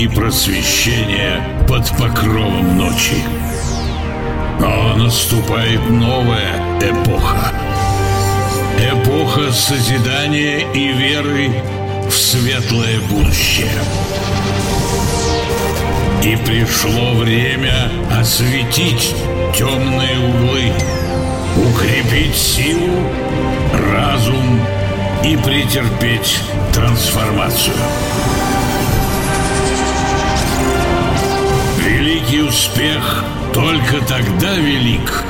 и просвещение под покровом ночи. Но наступает новая эпоха. Эпоха созидания и веры в светлое будущее. И пришло время осветить темные углы, укрепить силу, разум и претерпеть трансформацию. Великий успех только тогда велик,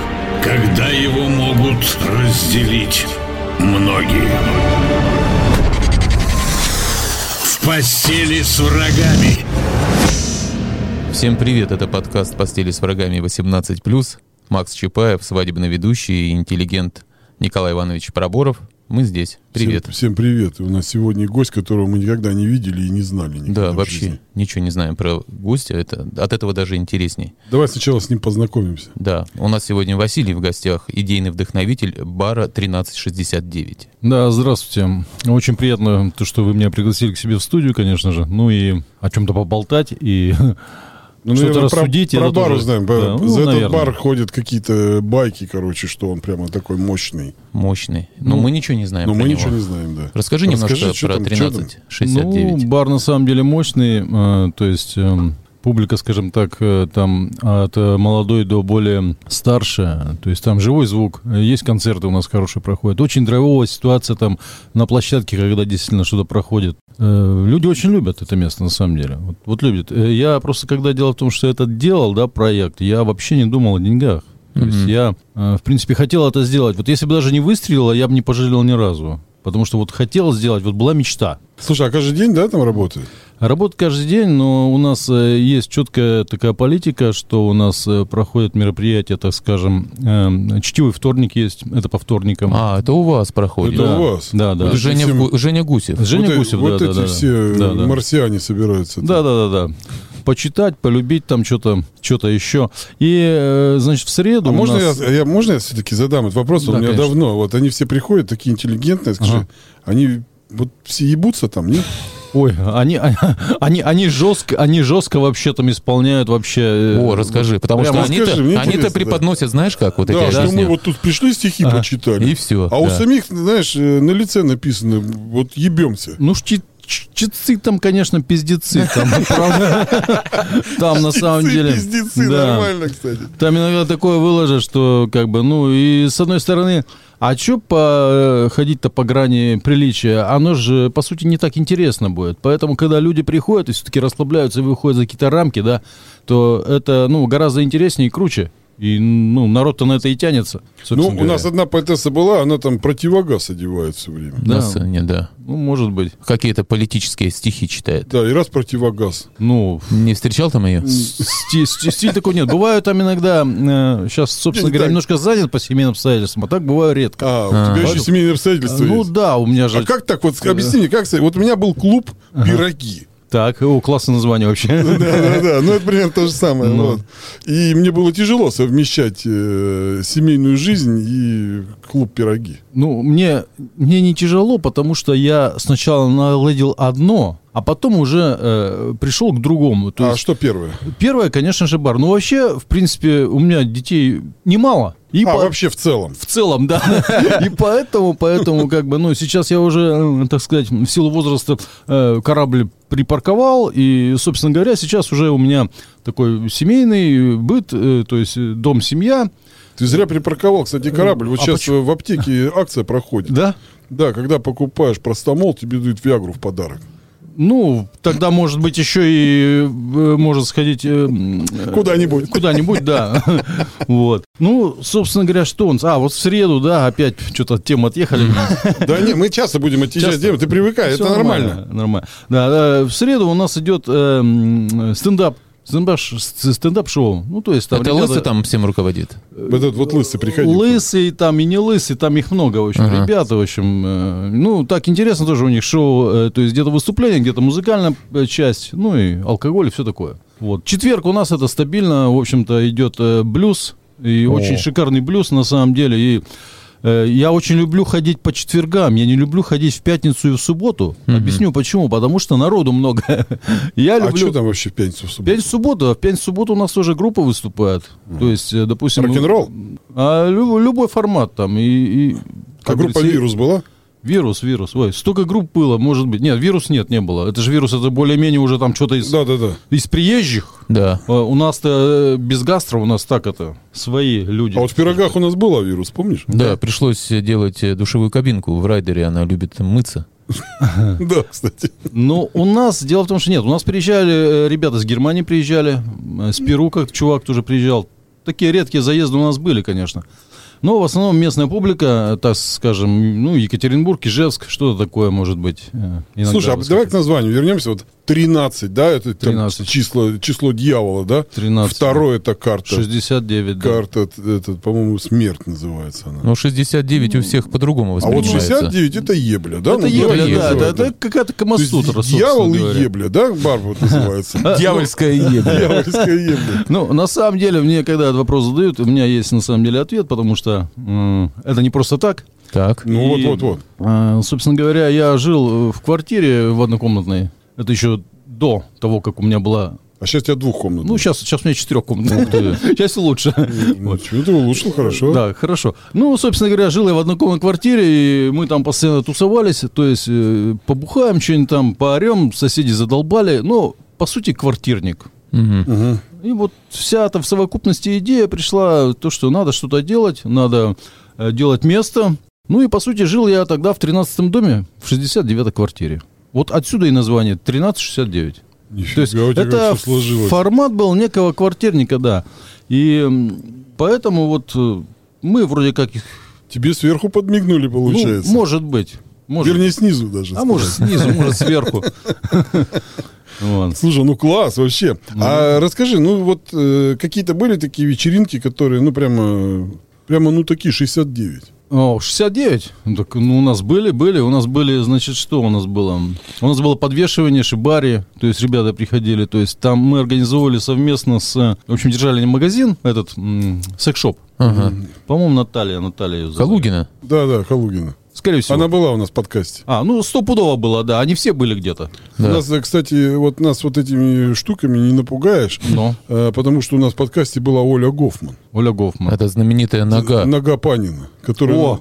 когда его могут разделить многие. В постели с врагами. Всем привет, это подкаст «Постели с врагами 18+.» Макс Чапаев, свадебный ведущий и интеллигент Николай Иванович Проборов. Мы здесь. Привет. Всем, всем привет. У нас сегодня гость, которого мы никогда не видели и не знали. Да, вообще жизни. ничего не знаем про гостя. Это, от этого даже интересней. Давай сначала с ним познакомимся. Да, у нас сегодня Василий в гостях, идейный вдохновитель бара 1369. Да, здравствуйте. Очень приятно, то, что вы меня пригласили к себе в студию, конечно же. Ну и о чем-то поболтать и Ну, Что-то рассудить. Про, про бар уже... узнаем. Да, ну, За наверное. этот бар ходят какие-то байки, короче, что он прямо такой мощный. Мощный. Но ну, мы ничего не знаем Но мы него. ничего не знаем, да. Расскажи, Расскажи немножко про 1369. Ну, бар на самом деле мощный. Э, то есть... Э, публика, скажем так, э, там от молодой до более старше, то есть там живой звук, есть концерты у нас хорошие проходят. Очень драйвовая ситуация там на площадке, когда действительно что-то проходит. Э, люди очень любят это место, на самом деле. Вот, вот любят. Э, я просто, когда дело в том, что это делал, да, проект, я вообще не думал о деньгах. То mm-hmm. есть я, э, в принципе, хотел это сделать. Вот если бы даже не выстрелило, я бы не пожалел ни разу. Потому что вот хотел сделать, вот была мечта. Слушай, а каждый день, да, там работает? Работает каждый день, но у нас э, есть четкая такая политика, что у нас э, проходят мероприятия, так скажем, э, чтивый вторник есть, это по вторникам. А, это у вас проходит? Это да. у вас? Да, да. Вот Женя, все... Женя Гусев. Женя вот Гусев, вот да, эти да, все да, да. марсиане собираются. Да, да, да, да почитать, полюбить там что-то, что-то еще. И, значит, в среду. А можно нас... я, я, можно я все-таки задам этот вопрос? Да, у меня конечно. давно. Вот они все приходят такие интеллигентные, скажи, ага. они вот все ебутся там, нет? Ой, они, они, они жестко, они жестко вообще там исполняют вообще. Э, О, расскажи, потому что они-то, они-то преподносят, да. знаешь, как вот да, эти. Да, что мы вот тут пришли стихи ага. почитали. И все. А да. у самих, знаешь, э, на лице написано, вот ебемся. Ну, чти, чтецы там, конечно, пиздецы. Там, правда, там на самом деле... Пиздецы, нормально, кстати. Там иногда такое выложат, что как бы, ну, и с одной стороны, а что по, ходить-то по грани приличия? Оно же, по сути, не так интересно будет. Поэтому, когда люди приходят и все-таки расслабляются и выходят за какие-то рамки, да, то это, ну, гораздо интереснее и круче. И, ну, народ-то на это и тянется. Ну, у нас одна поэтесса была, она там противогаз одевает все время. Да. На сцене, да. Ну, может быть. Какие-то политические стихи читает. Да, и раз противогаз. Ну... Не встречал там ее? Стиль, стиль такой нет. Бывают там иногда... Э, сейчас, собственно говоря, немножко занят по семейным обстоятельствам, а так бываю редко. А, у тебя а. еще семейные обстоятельства Ну да, у меня же... А как так? Вот объясни мне, как... Вот у меня был клуб «Пироги». Так, о, классное название вообще. Да, да, да. Ну, это примерно то же самое. Ну. Вот. И мне было тяжело совмещать э, семейную жизнь и клуб пироги. Ну, мне, мне не тяжело, потому что я сначала наладил одно, а потом уже э, пришел к другому. То а есть, что первое? Первое, конечно же, бар. Ну, вообще, в принципе, у меня детей немало. И а, по... вообще в целом? В целом, да. И поэтому, поэтому, как бы, ну, сейчас я уже, э, так сказать, в силу возраста э, корабль припарковал, и, собственно говоря, сейчас уже у меня такой семейный быт, э, то есть дом, семья. Ты зря припарковал, кстати, корабль. Вот а сейчас почему? в аптеке акция проходит. Да? Да, когда покупаешь простомол, тебе дают Виагру в подарок. Ну, тогда, может быть, еще и э, может сходить... Э, куда-нибудь. Куда-нибудь, да. Вот. Ну, собственно говоря, что он... А, вот в среду, да, опять что-то тему отъехали. Да нет, мы часто будем отъезжать. Ты привыкай, это нормально. Нормально. Да, в среду у нас идет э, стендап стендап-шоу. Ну, то есть там Это ребята... Лысый там всем руководит? Этот вот Лысый приходил. Лысый там и не Лысый, там их много, в общем, ага. ребята, в общем. Э, ну, так интересно тоже у них шоу, э, то есть где-то выступление, где-то музыкальная э, часть, ну и алкоголь и все такое. Вот. Четверг у нас это стабильно, в общем-то, идет блюз, и О. очень шикарный блюз на самом деле, и я очень люблю ходить по четвергам, я не люблю ходить в пятницу и в субботу. Объясню почему. Потому что народу много. Я А люблю... что там вообще в пятницу в субботу? Пятницу субботу, а в пятницу субботу у нас тоже группа выступает. То есть, э, допустим... Рок-н-ролл? А, лю- любой формат там. И, и, А группа «Вирус» была? Вирус, вирус. Ой, столько групп было, может быть. Нет, вирус нет, не было. Это же вирус, это более-менее уже там что-то из, Да-да-да. из приезжих. Да. А У нас-то э, без гастро, у нас так это, свои люди. А вот в «Пирогах» у нас была «Вирус», помнишь? Да, пришлось делать э, душевую кабинку в райдере, она любит мыться. Да, кстати. Ну, у нас, дело в том, что нет, у нас приезжали, э, ребята с Германии приезжали, с Перу как чувак тоже приезжал. Такие редкие заезды у нас были, конечно. Но в основном местная публика, так скажем, ну, Екатеринбург, Ижевск, что-то такое может быть. э, иногда Слушай, а давай к названию вернемся. Вот 13, да, это там 13. число, число дьявола, да? 13. Второе это карта. 69, да. Карта, это, по-моему, смерть называется она. Но 69 у всех по-другому а вот воспринимается. 69 это ебля, да? это Ну, ебля, давай да, ебля, это, какая-то камасутра, Дьявол и говоря. ебля, да? Бар вот называется. Дьявольская ебля. Дьявольская ебля. Ну, на самом деле, мне когда этот вопрос задают, у меня есть на самом деле ответ, потому что это не просто так. Так. Ну И, вот, вот, вот. а, Собственно говоря, я жил э, в квартире в однокомнатной. Это еще до того, как у меня была... А сейчас у тебя двухкомнатная. Ну, сейчас, сейчас у меня четырехкомнатная. Сейчас лучше. Ну, чего ты улучшил, хорошо. Да, хорошо. Ну, собственно говоря, жил я в однокомнатной квартире, и мы там постоянно тусовались, то есть э, побухаем, что-нибудь там поорем, соседи задолбали. Ну, по сути, квартирник. И вот вся эта в совокупности идея пришла, то, что надо что-то делать, надо э, делать место. Ну и, по сути, жил я тогда в 13-м доме, в 69-й квартире. Вот отсюда и название 1369. То Нифига есть у тебя это формат был некого квартирника, да. И поэтому вот э, мы вроде как их... Тебе сверху подмигнули, Ну, получается. может быть. Может, Вернее, снизу даже. а может снизу, может сверху. Вот. Слушай, ну класс вообще. А расскажи, ну вот э, какие-то были такие вечеринки, которые, ну прямо, прямо, ну такие 69. О, 69? Ну, Так, ну, у нас были, были. У нас были, значит, что у нас было? У нас было подвешивание шибари, то есть ребята приходили, то есть там мы организовывали совместно с... В общем, держали магазин, этот, м, секс-шоп. Ага. По-моему, Наталья, Наталья ее зовут. Калугина? Да-да, Калугина. Скорее всего. Она была у нас в подкасте. А, ну, стопудово была, да. Они все были где-то. У Да. нас, э, кстати, вот нас вот этими штуками не напугаешь, Но. э, потому что у нас в подкасте была Оля Гофман. Оля Гофман. Это знаменитая нога. Нога Панина, которая... О,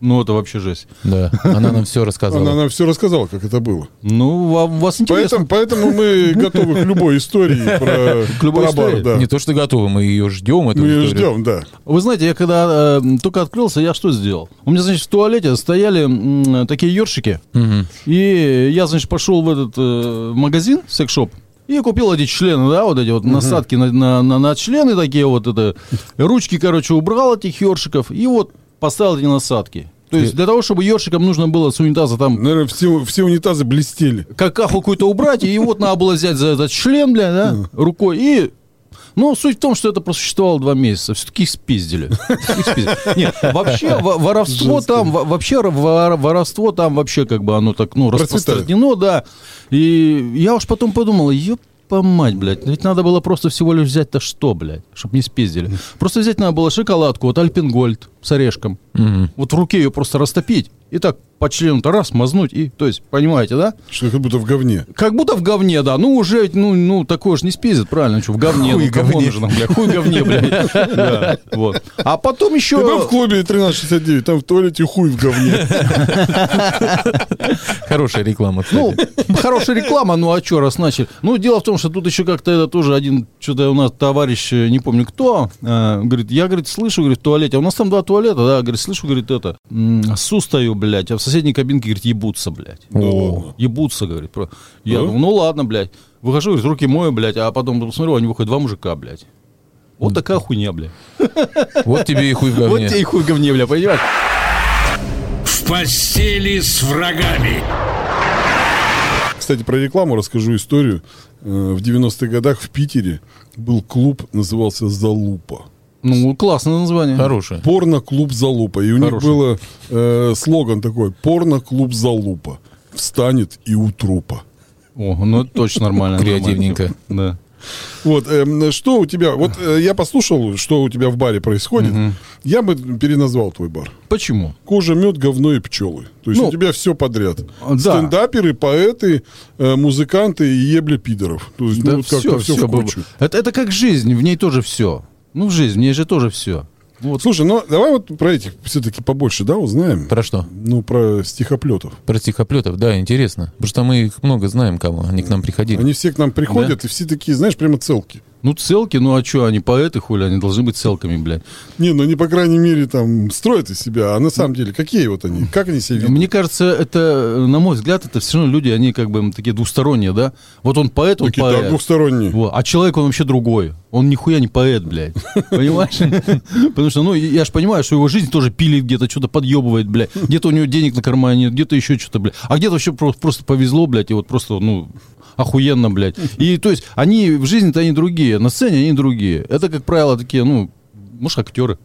ну, это вообще жесть. Да, она нам все Она рассказала. нам все рассказала, как это было. Ну, у вас интересно. Поэтому, поэтому мы готовы к любой истории про, К любой про бар, истории? да. Не то, что готовы, мы ее ждем. эту Мы ее историю. ждем, да. Вы знаете, я когда э, только открылся, я что сделал? У меня, значит, в туалете стояли м, такие ёршики. Мгм. И я, значит, пошел в этот э, магазин, секс-шоп, и купил эти члены, да, вот эти вот насадки на, на, на, на члены такие вот, это, ручки, короче, убрал этих ёршиков, и вот поставил эти насадки. То есть для того, чтобы ёршикам нужно было с унитаза там Наверное, все, все унитазы блестели. какаху какую-то убрать, и вот надо было взять за этот член, бля, да, рукой, и... Ну, суть в том, что это просуществовало два месяца. Все-таки их спиздили. Их спиздили. Нет, вообще во- воровство Жестко. там, во- вообще вор- воровство там вообще как бы оно так, ну, распространено, да. И я уж потом подумал, ёпа мать, блядь, ведь надо было просто всего лишь взять-то что, блядь, чтобы не спиздили. Просто взять надо было шоколадку, вот Альпенгольд с орешком. Мгм. Вот в руке ее просто растопить. И так по члену-то раз мазнуть. И, то есть, понимаете, да? Что как будто в говне. Как будто в говне, да. Ну, уже, ну, ну такое же не спиздит, правильно? Что, в говне. Хуй ну, говне. нужно, бля, хуй говне, блядь. Да, вот. А потом еще... Ты был в клубе 1369, там в туалете хуй в говне. Хорошая реклама, Ну, хорошая реклама, ну а что, раз начали. Ну, дело в том, что тут еще как-то это тоже один, что-то у нас товарищ, э, не помню кто, э, говорит, я, говорит, слышу, говорит, в туалете, а у нас там два туалета, да, говорит, слышу, говорит, это, м, су стою, блядь, а в соседней кабинке, говорит, ебутся, блядь. О. Ебутся, говорит. Про- Я думаю, ну ладно, блядь. Выхожу, говорит, руки мою, блядь, а потом посмотрю, они выходят, два мужика, блядь. Вот такая хуйня, блядь. Вот тебе и хуй в Вот говне. тебе и хуй в говне, блядь, понимаешь? В постели с врагами. Кстати, про рекламу расскажу историю. Э, В 90-х годах в Питере был клуб, назывался «Залупа». Ну, классное название. Хорошая. Порно-клуб «Залупа». И у них Хороший. был э, слоган такой «Порно-клуб «Залупа». Встанет и у трупа. О, ну это точно нормально. Креативненько. Да. Вот, эм, что у тебя, вот э, я послушал, что у тебя в баре происходит, я бы переназвал твой бар. Почему? Кожа, мед, говно и пчелы. То есть Ну, у тебя все подряд. да. Стендаперы, поэты, э, музыканты и ебля пидоров. То есть, ну, вот как-то все, в кучу. Это, это как жизнь, в ней тоже все. Ну, жизнь, в ней же тоже все. Вот. Слушай, ну давай вот про этих все-таки побольше, да, узнаем? Про что? Ну, про стихоплетов. Про стихоплетов, да, интересно. Потому что мы их много знаем, кого. Они к нам приходили. Они все к нам приходят, и все такие, знаешь, прямо целки. Ну, целки, ну а что, они поэты, хули, они должны быть целками, блядь. Не, ну они, по крайней мере, там строят из себя. А на самом деле, какие вот они? Как они себя ведут? Мне кажется, это, на мой взгляд, это все равно люди, они как бы такие двусторонние, да? Вот он поэт, он Такие, да, поэт. двухсторонние. Вот. А человек, он вообще другой. Он нихуя не поэт, блядь. Понимаешь? Потому что, ну, я же понимаю, что его жизнь тоже пилит где-то, что-то подъебывает, блядь. Где-то у него денег на кармане нет, где-то еще что-то, блядь. А где-то вообще просто повезло, блядь, и вот просто, ну, охуенно, блядь. И, то есть, они в жизни-то они другие, на сцене они другие. Это, как правило, такие, ну, может, актеры.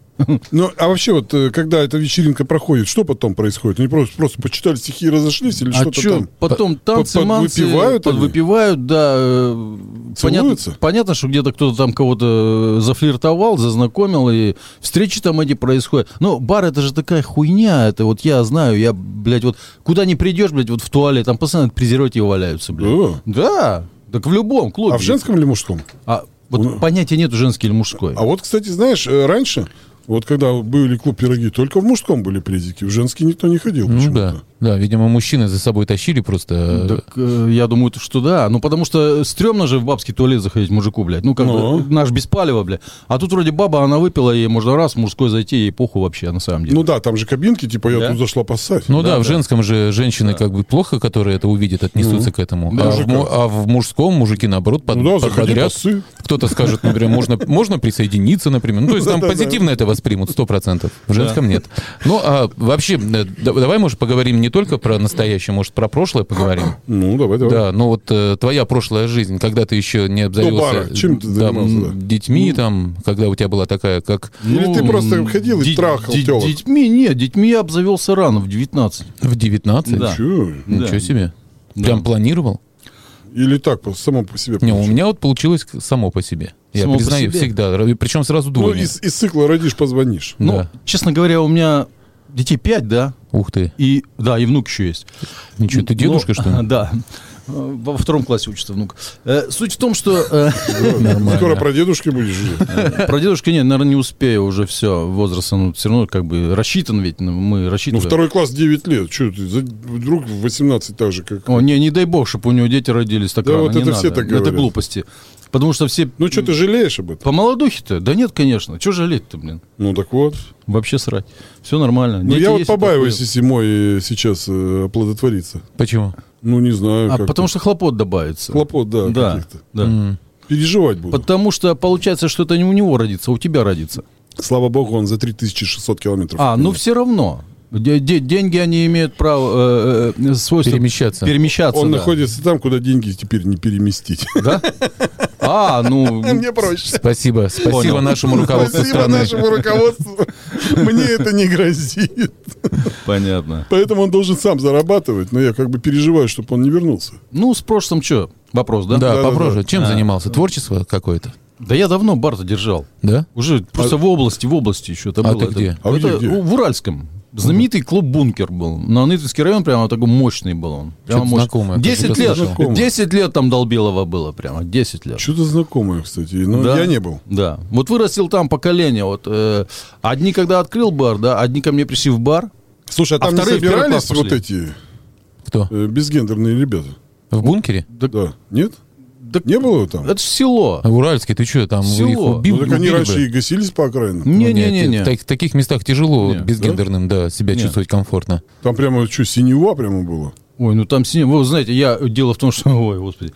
Ну, а вообще вот, э, когда эта вечеринка проходит, что потом происходит? Они просто, просто почитали стихи и разошлись или А что-то что, там? потом танцы, манцы, подвыпивают они? подвыпивают, да. э, Понятно, понятно, что где-то кто-то там кого-то э, зафлиртовал, зазнакомил, и встречи там эти происходят. Но бар это же такая хуйня, это вот я знаю, я, блядь, вот куда не придешь, блядь, вот в туалет, там постоянно презервативы валяются, блядь. Да, так в любом клубе. А в женском или мужском? А вот Ну. понятия нету женский или мужской. А вот, кстати, знаешь, э, раньше, вот когда были клуб пироги, только в мужском были презики, в женский никто не ходил Ну почему-то. да. Да, видимо, мужчины за собой тащили просто. Так, э, я думаю, что да. Ну, потому что стрёмно же в бабский туалет заходить мужику, блядь. Ну, как Ну. бы, наш без палева, блядь. А тут вроде баба, она выпила, ей можно раз в мужской зайти, ей похуй вообще, на самом деле. Ну да, там же кабинки, типа, я Да? тут зашла поссать. Ну да, Да, в да. женском же женщины как бы плохо, которые это увидят, отнесутся к этому. Да, а, в, мужика. а в мужском мужики, наоборот, под, Ну да, поссы. Кто-то скажет, например, можно, можно присоединиться, например. Ну, то есть там позитивно это воспримут, сто процентов. В женском нет. Ну, а вообще, э, да- давай, может, поговорим не только про настоящее, может, про прошлое поговорим. Ну, давай, давай. Да, ну вот э, твоя прошлая жизнь, когда ты еще не обзавелся бара. Чем ты там, занимался, да? детьми, там, когда у тебя была такая, как Или ты просто ходил и трахал тёлок? Детьми, нет, детьми я обзавелся рано, в 19. в 19? Да. Чё? Ничего Да. себе. Да. Прям планировал? Или так, само по себе Не, у меня вот получилось само по себе. Я Само признаю, всегда. Причем сразу Ну, двойня. из, из цикла родишь, позвонишь. Ну, Да. честно говоря, у меня детей 5, да, Ух ты. и, да, и внук еще есть. Ничего, ты дедушка, Ну, что ли? Да. Э, Во втором классе учится внук. Э, Суть в том, что... э, Скоро про дедушки будешь жить. Про дедушку нет, наверное, не успею уже все. Возраст, ну, все равно как бы рассчитан ведь, ну, мы Ну, рассчитываем. второй класс 9 лет. Что ты? Вдруг в 18 так же, как... О, не, не дай бог, чтобы у него дети родились так Да вот это все так Это говорят. глупости. Потому что все... Ну, что ты жалеешь об этом? По молодухе-то? Да нет, конечно. Чего жалеть-то, блин? Ну, так вот. Вообще срать. Все нормально. Ну, Дети я вот побаиваюсь, такое. если мой э, сейчас э, оплодотворится. Почему? Ну, не знаю. А потому что хлопот добавится. Хлопот, да, Да, каких-то. да. М. Переживать буду. Потому что получается, что это не у него родится, а у тебя родится. Слава богу, он за 3600 километров. А, ну все равно. Де- де- деньги они имеют право, э, э, свойство Перемещаться. перемещаться. Он да. находится там, куда деньги теперь не переместить. Да? А, ну... Мне проще. Спасибо. Спасибо Понял. нашему руководству Спасибо страны. нашему руководству. Мне это не грозит. Понятно. Поэтому он должен сам зарабатывать, но я как бы переживаю, чтобы он не вернулся. Ну, с прошлым что? Вопрос, да? Да, Да, попроще. да, Чем А. занимался? Творчество какое-то? Да я давно бар держал. Да? Уже просто в области, в области еще это А было. ты Это- где? А где, это где? в Уральском. Знаменитый клуб «Бункер» был. На Нытвинский район прямо такой мощный был он. Прямо Что-то мощный. знакомое, 10 как-то лет. 10 лет там Долбилова было прямо. 10 лет. Что-то знакомое, кстати. Но Да. я не был. Да. Вот вырастил там поколение. Вот, э, одни, когда открыл бар, да, одни ко мне пришли в бар. Слушай, а А там не вторые в первый собирались вот эти Кто? э, безгендерные ребята? В бункере? Да. Нет? Да Не было там? Это ж село. А Уральский, ты что, там Село. их убил? Ну, так они убили раньше бы? и гасились по окраинам. Ну, Не-не-не. В так- в таких местах тяжело Не. безгендерным, да, себя Не. чувствовать комфортно. Там прямо что, синева прямо было? Ой, ну там синее. Вы знаете, я дело в том, что. Ой, господи.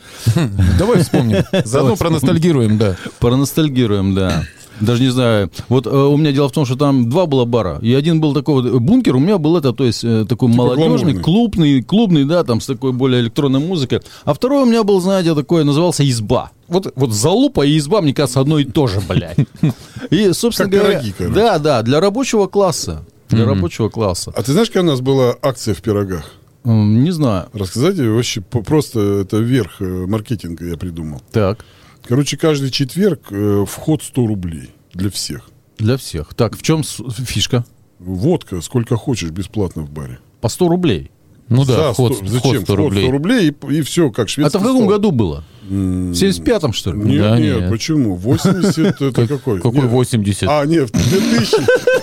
Давай вспомним. Заодно проностальгируем, да. Проностальгируем, да. Даже не знаю. Вот э, у меня дело в том, что там два было бара. И один был такой вот э, бункер, у меня был это, то есть э, такой молодежный, гламурный. клубный, клубный, да, там с такой более электронной музыкой. А второй у меня был, знаете, такой, назывался изба. Вот, вот залупа и изба, мне кажется, одно и то же, блядь. И, собственно Как говоря, пироги, да, да, для рабочего класса. Для рабочего класса. А ты знаешь, какая у нас была акция в пирогах? Не знаю. Рассказать вообще просто это верх э, маркетинга я придумал. Так. Короче, каждый четверг э, вход 100 рублей для всех. Для всех. Так, в чем фишка? Водка сколько хочешь бесплатно в баре. По 100 рублей. Ну да, За вход, 100 вход зачем? 100 Вход рублей. 100 рублей и, и все, как шведский Это в каком стол. году было? В 75-м, что ли? Нет, Да, нет, нет. почему? 80 это Как- какой? Какой Нет. 80? А, нет, 2000,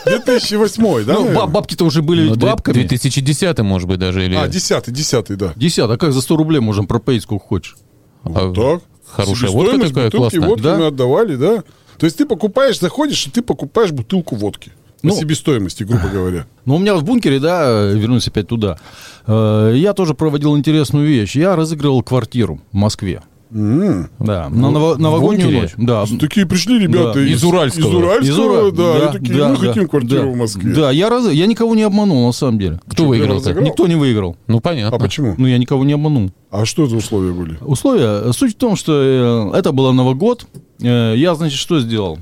2008, да? Ну, бабки-то уже были Ну, ведь две- бабками. 2010 может быть, даже, или... А, 10 10 да. Десят. А как за 100 рублей можем пропоить сколько хочешь? А, Так. Хорошая водка такая, бутылки классная. водки Да? мы отдавали, да. То есть ты покупаешь, заходишь, и ты покупаешь бутылку водки. По Ну. себестоимости, грубо говоря. Ну, у меня в бункере, да, вернусь опять туда, э, я тоже проводил интересную вещь. Я разыгрывал квартиру в Москве. М. Да, на ново- новогоднюю ночь. Да, Такие пришли ребята Да. из, Из Уральского. Из Уральского, Из Ура- да, и такие, мы хотим квартиру да. в Москве. Да, я, раз... я никого не обманул, на самом деле. Кто Что, выиграл-то? разыграл? Никто не выиграл. Ну, понятно. А почему? Ну, я никого не обманул. А что за условия были? Условия. Суть в том, что э, это было Новый год. Э, Я, значит, что сделал?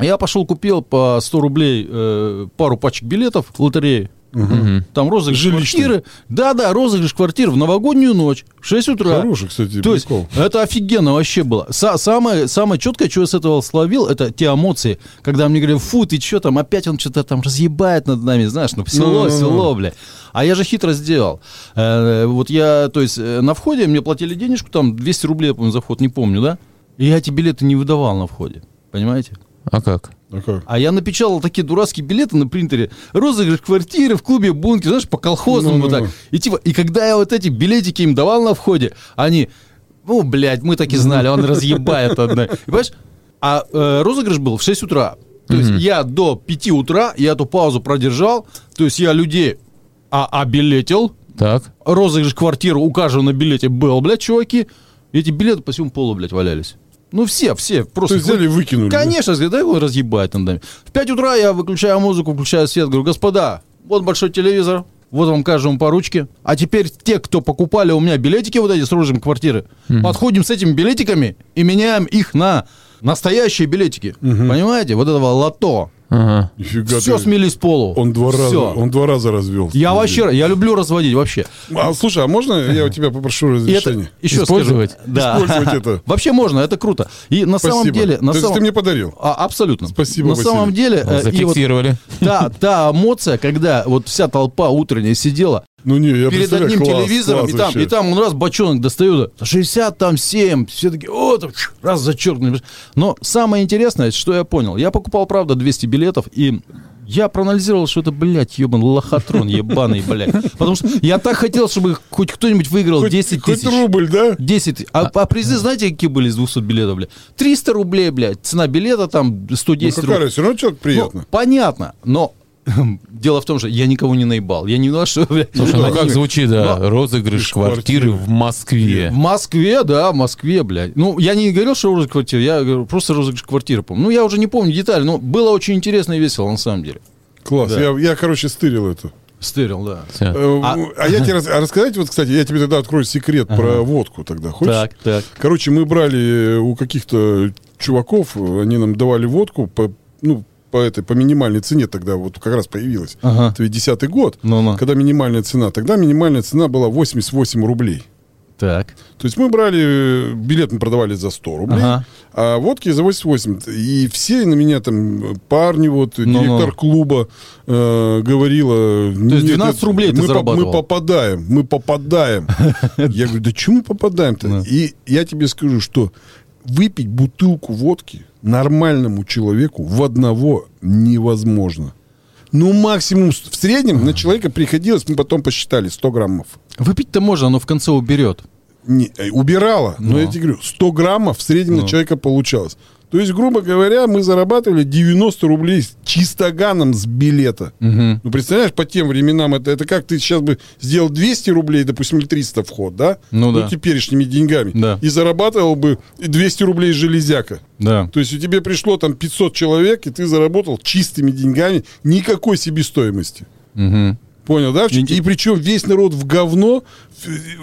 Я пошел купил по 100 рублей э, пару пачек билетов в лотерее. Мгм. Там розыгрыш Жилищный. квартиры. Да-да, розыгрыш квартир в новогоднюю ночь в 6 утра. Хороший, кстати, То есть прикол. это офигенно вообще было. Са- самое, самое четкое, что я с этого словил, это те эмоции, когда мне говорили, фу, ты что там, опять он что-то там разъебает над нами, знаешь, ну село, Ну-ну-ну. село, бля. А я же хитро сделал. Э, вот я, то есть э, на входе мне платили денежку, там 200 рублей, я помню, за вход, не помню, да? И я эти билеты не выдавал на входе, понимаете? А как? А как? А я напечатал такие дурацкие билеты на принтере. Розыгрыш квартиры в клубе бункер, знаешь, по колхозному Ну-ну-ну. так. И типа, и когда я вот эти билетики им давал на входе, они, ну, блядь, мы так и знали, он разъебает одна. И понимаешь, а э, розыгрыш был в 6 утра. То есть я до 5 утра, я эту паузу продержал, то есть я людей а, обилетил, Так. розыгрыш квартиры у каждого на билете был, блядь, чуваки. И эти билеты по всему полу, блядь, валялись. Ну, все, все. То Просто есть взяли и выкинули. да? Конечно, дай его разъебать над нами. В 5 утра я выключаю музыку, включаю свет, говорю, господа, вот большой телевизор, вот вам каждому по ручке. А теперь те, кто покупали у меня билетики вот эти с оружием квартиры, подходим с этими билетиками и меняем их на настоящие билетики. Понимаете? Вот этого лото. Ага. Нифига Все ты. смели с полу. Он два раза, он два раза развел. Я вообще, я люблю разводить вообще. А, слушай, а можно я у тебя попрошу И это, разрешения? еще Использовать? скажу. Да. Использовать это. Вообще можно, это круто. И на самом Спасибо. деле... На То есть самом... ты мне подарил? А, абсолютно. Спасибо, На Василий. самом деле... э, и вот Зафиксировали. Та, та эмоция, когда вот вся толпа утренняя сидела Ну не, я перед одним класс, телевизором, класс и, там, вообще. и там он раз бочонок достает, 60, там 7, все такие, о, там, раз зачеркнули. Но самое интересное, что я понял, я покупал, правда, 200 билетов, и я проанализировал, что это, блядь, ебан, лохотрон ебаный, блядь. Потому что я так хотел, чтобы хоть кто-нибудь выиграл Хоть- 10 хоть тысяч. рубль, да? 10. А, а призы, знаете, какие были из 200 билетов, блядь? 300 рублей, блядь. Цена билета там Ну 110 какая рублей. все равно человек Ну, приятно. понятно, но дело в том, что я никого не наебал. Я не знал, что... Слушай, ну как звучит, да, Но- розыгрыш квартиры в В Москве. Москве, да, в Москве, блядь. Ну, я не говорил, что розыгрыш квартиры, я говорю, просто розыгрыш квартиры, помню. Ну, я уже не помню детали, но было очень интересно и весело, на самом деле. Класс. да. Я, я, короче, стырил это. Стырил, да. Э, А- А, я тебе рас- а рассказать, вот, кстати, я тебе тогда открою секрет про водку тогда. Хочешь? Так, так. Короче, мы брали у каких-то чуваков, они нам давали водку по, ну, по этой, по минимальной цене тогда вот как раз появилась. Ага. Это ведь десятый год, Ну-ну. когда минимальная цена. Тогда минимальная цена была 88 рублей. Так. То есть мы брали, э, билет мы продавали за 100 рублей, Ага. а водки за 88. И все на меня там, э, парни, вот, Ну-ну. директор клуба э, говорила... То есть 12 рублей ты мы, зарабатывал? мы попадаем, мы попадаем. Я говорю, да чему попадаем-то? Да. И я тебе скажу, что выпить бутылку водки нормальному человеку в одного невозможно. Ну, максимум, в среднем на человека приходилось, мы потом посчитали, 100 граммов. Выпить-то можно, но в конце уберет. Не, э, убирала, но Ну. я тебе говорю, 100 граммов в среднем Ну. на человека получалось. То есть, грубо говоря, мы зарабатывали 90 рублей с чистоганом с билета. Мгм. Ну, представляешь, по тем временам, это, это как ты сейчас бы сделал 200 рублей, допустим, или 300 вход, да? Ну да. теперешними деньгами. Да. И зарабатывал бы 200 рублей железяка. Да. То есть, у тебя пришло там 500 человек, и ты заработал чистыми деньгами никакой себестоимости. Мгм. Понял, да? Инте- И причем весь народ в говно.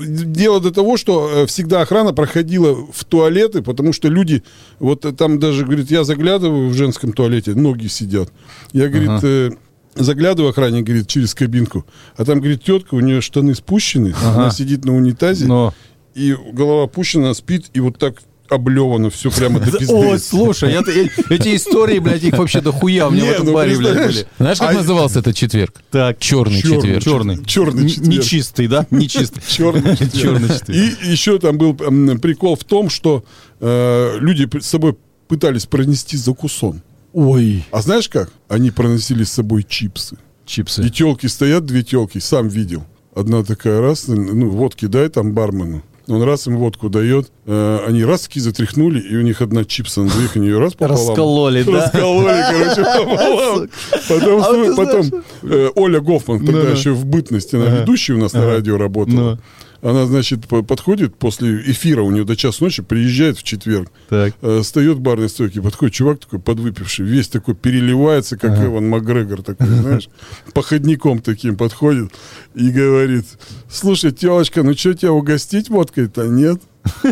Дело до того, что э, всегда охрана проходила в туалеты, потому что люди, вот э, там даже, говорит, я заглядываю в женском туалете, ноги сидят. Я, говорит, Ага. э, заглядываю охране, говорит, через кабинку, а там, говорит, тетка, у нее штаны спущены, Ага. она сидит на унитазе, Но. и голова опущена, спит, и вот так облевано, все прямо до пизды. Ой, слушай, я- э, эти истории, блядь, их вообще дохуя у меня в этом ну, баре, блядь, были. Знаешь, как А- назывался этот четверг? Так, Черный Черный, четверг. черный. Черный четверг. Нечистый, да? Нечистый. Черный четверг. Черный четверг. И еще там был прикол в том, что э, люди с собой пытались пронести закусон. Ой, А знаешь как? Они проносили с собой чипсы. И чипсы. телки стоят, две телки, сам видел. Одна такая раз, ну, водки дай там бармену. Он раз им водку дает, э, они раз таки затряхнули, и у них одна чипса на двоих, они ее раз пополам. Раскололи, да? Раскололи, короче, пополам. Потом, А потом э, Оля Гофман, тогда Да-да. еще в бытности, она Ага. ведущая у нас на радио работала. Ну. Она, значит, по- подходит после эфира, у нее до час ночи, приезжает в четверг, Так. э, встает к барной стойке, подходит чувак такой подвыпивший, весь такой переливается, как Эван Макгрегор такой, знаешь, походником таким подходит и говорит, слушай, телочка, ну что, тебя угостить водкой-то? Нет.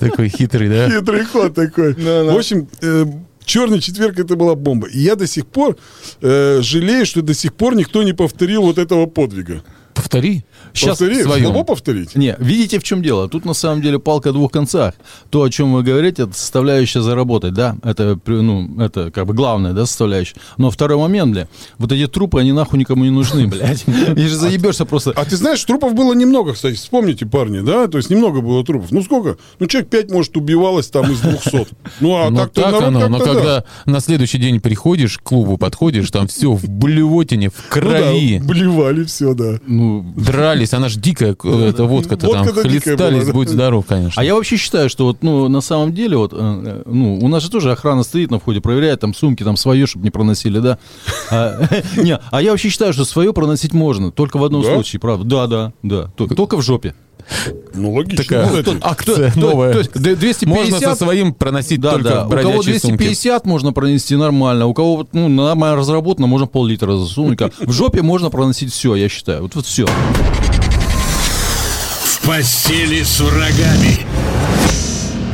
Такой хитрый, да? Хитрый ход такой. В общем, Черный четверг это была бомба. И я до сих пор э, жалею, что до сих пор никто не повторил вот этого подвига. Повтори. Сейчас Повтори, слабо повторить? Не, видите, в чем дело? Тут на самом деле палка о двух концах. То, о чем вы говорите, это составляющая заработать, да? Это, ну, это как бы главная, да, составляющая. Но второй момент, бля, вот эти трупы, они нахуй никому не нужны, блядь. И же заебешься просто. А ты знаешь, трупов было немного, кстати, вспомните, парни, да? То есть немного было трупов. Ну сколько? Ну человек пять, может, убивалось там из 200. Ну а ну так-то так оно, но когда на следующий день приходишь к клубу, подходишь, там все в блевотине, в Ну крови. блевали все, да. Ну, Дрались, она ж дикая, эта водка-то там, хлестались, будь здоров, конечно. А я вообще считаю, что вот, ну, на самом деле, вот, э, ну, у нас же тоже охрана стоит на входе, проверяет там сумки, там свое, чтобы не проносили, да? А, Не, а я вообще считаю, что свое проносить можно, только в одном случае, правда? Да, да, да, Тол- только в жопе. Ну логично. Такая Ну, это- акция то- новая. то д- 250 Можно со своим проносить Да, только да. У кого бродячей сумке. 250 можно пронести нормально, у кого вот, ну, нормально разработано, можно пол-литра засунуть. А В жопе можно проносить все, я считаю. Вот, вот все. В постели с врагами.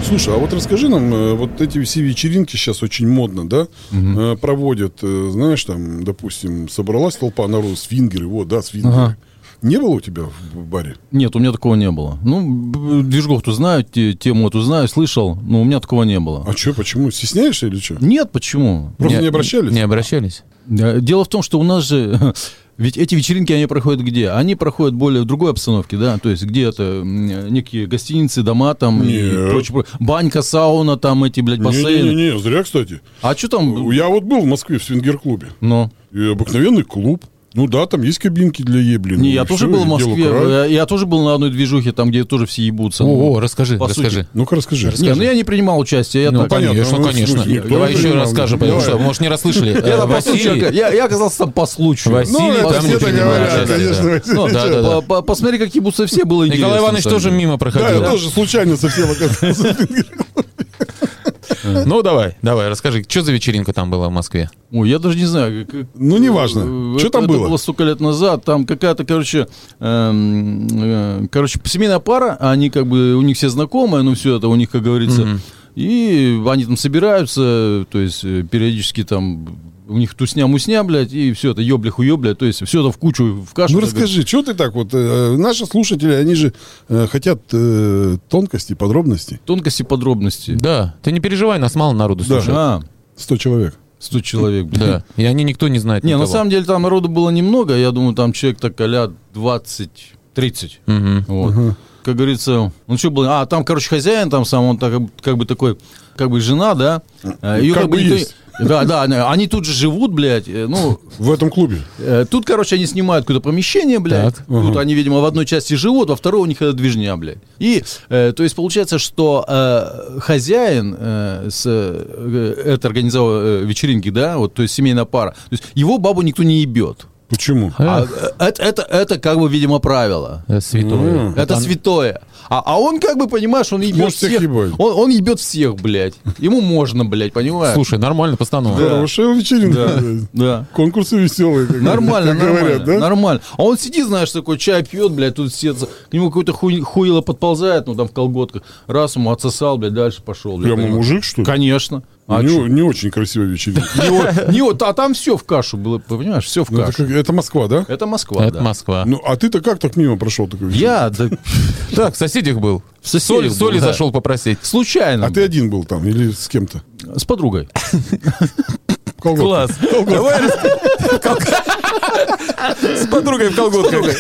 Слушай, а вот расскажи нам, э, вот эти все вечеринки сейчас очень модно, да, э, проводят, э, знаешь, там, допустим, собралась толпа народу, свингеры, вот, да, свингеры. Ага. Не было у тебя в баре? Нет, у меня такого не было. Ну, движгов-то знаю, те- тему эту знаю, слышал, но у меня такого не было. А что, почему? Стесняешься или что? Нет, почему? Просто не обращались? Не обращались. Дело в том, что у нас же... Ведь эти вечеринки, они проходят где? Они проходят более в другой обстановке, да? То есть где-то некие гостиницы, дома там и Нет. прочее. прочее. Банька, сауна, там эти, блядь, бассейны. Не-не-не, зря, кстати. А что там? Я вот был в Москве в свингер-клубе. Ну, И обыкновенный клуб. Ну да, там есть кабинки для ебли. не, ну, я тоже всё, был в Москве. Я, я тоже был на одной движухе, там, где тоже все ебутся. О, о, расскажи, сути. расскажи. Ну-ка расскажи. Не, ну я не принимал участие. Я Ну, так- понятно. конечно, ну, конечно. смысле, Давай еще принимал. расскажем, потому что, может, не расслышали. Я, Э, Василий, я, я оказался там по случаю. Василий Ну, там все не говорят, конечно, да. Ну, да, да, да. По- по- Посмотри, как ебутся все, было интересно. Николай Иванович тоже мимо Да, проходил. я тоже случайно совсем оказался. Ну, давай, давай, расскажи, что за вечеринка там была в Москве? Ой, я даже не знаю. как- Ну, неважно. Э, Что это- там это было? было столько лет назад. Там какая-то, короче, эм, э, короче, семейная пара, они как бы, у них все знакомые, ну, все это у них, как говорится. И они там собираются, то есть э, периодически там у них тусня-мусня, блядь, и все это ебля-хуебля, то есть все это в кучу, в кашу. Ну расскажи, что ты так вот? э, Наши слушатели, они же э, хотят э, тонкостей, подробностей. Тонкости, подробности. Да, ты не переживай, нас мало народу Да. слушает. А, 100 человек. 100 человек, блядь. Да, и они никто не знает Не, на никого. самом деле там народу было немного, я думаю, там человек так а 20-30. Мгм. Вот. Как говорится, ну что было? А, там, короче, хозяин там сам, он так, как бы такой, как бы жена, да? А, её Как бы никто- есть. Да, да, они- тут же живут, блядь, э, ну, В этом клубе. э, тут, короче, они снимают какое-то помещение, блядь, Так. тут Ага. они, видимо, в одной части живут, во второй у них это движня, блядь. И, э, то есть, получается, что э, хозяин э, с, э, это организовал э, вечеринки, да, вот, то есть, семейная пара, то есть, его бабу никто не ебет. Почему? А, Эх, э, это, это, это как бы, видимо, правило. э, святое. Это святое. А, а он как бы, понимаешь, он ебет Может всех всех. ебать. Он, он ебет всех, блядь. Ему можно, блядь, понимаешь? Слушай, нормально постанова. Хорошая вечеринка. блядь. Да. Конкурсы веселые. как- Нормально, как нормально, говорят, да? нормально. А он сидит, знаешь, такой чай пьет, блядь, тут сидит, к нему какой-то хуй, хуило подползает, ну там в колготках, раз ему отсосал, блядь, дальше пошел. блядь, Прямо понимаешь? мужик, что ли? Конечно. А не, не очень красивая вечеринка. Не вот- не а там все в кашу было, понимаешь, все в Ну, это, кашу. как- это Москва, да? Это Москва, Это да. Москва. Ну, а ты-то как так мимо прошел такой? Я, да, Так, в соседях был. В соседях Соли, был, соли да. зашел попросить. случайно. А ты один был там или с кем-то? С подругой. В колготках. Класс. Давай С подругой в колготках.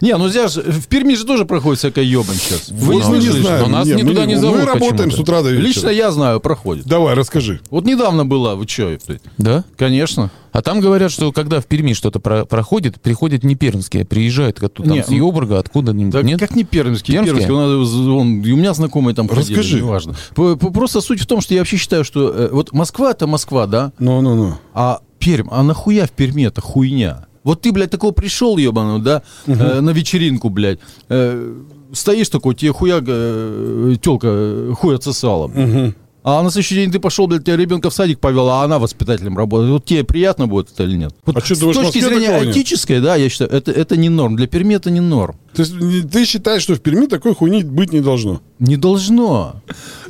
Не, ну здесь же- в Перми же тоже проходит всякая ебань сейчас. Вы не слышали? знаем. Но нас мы не зовут Мы работаем с утра до вечера. Лично я знаю, проходит. Давай, расскажи. Вот недавно была, вы что? Да? Конечно. А там говорят, что когда в Перми что-то про- проходит, приходят не пермские, а приезжают оттуда, там, Не, с Йобурга, откуда-нибудь. Да Нет? как не пермский? Пермский? Пермский, он, он- и у меня знакомые там ходили, Расскажи. неважно. П- п- Просто суть в том, что я вообще считаю, что э, вот Москва это Москва, да, Ну-ну-ну. а Пермь, а нахуя в Перми это хуйня? Вот ты, блядь, такого пришел, ебаный, да, э, на вечеринку, блядь, э, стоишь такой, тебе хуя, э, телка хуй отсосала. А на следующий день ты пошел, блядь, тебя ребенка в садик повел, а она воспитателем работает. Вот тебе приятно будет это или нет? Вот А что, с думаешь, точки зрения этической, да, я считаю, это, это не норм. Для Перми это не норм. То есть ты считаешь, что в Перми такой хуйни быть не должно? Не должно.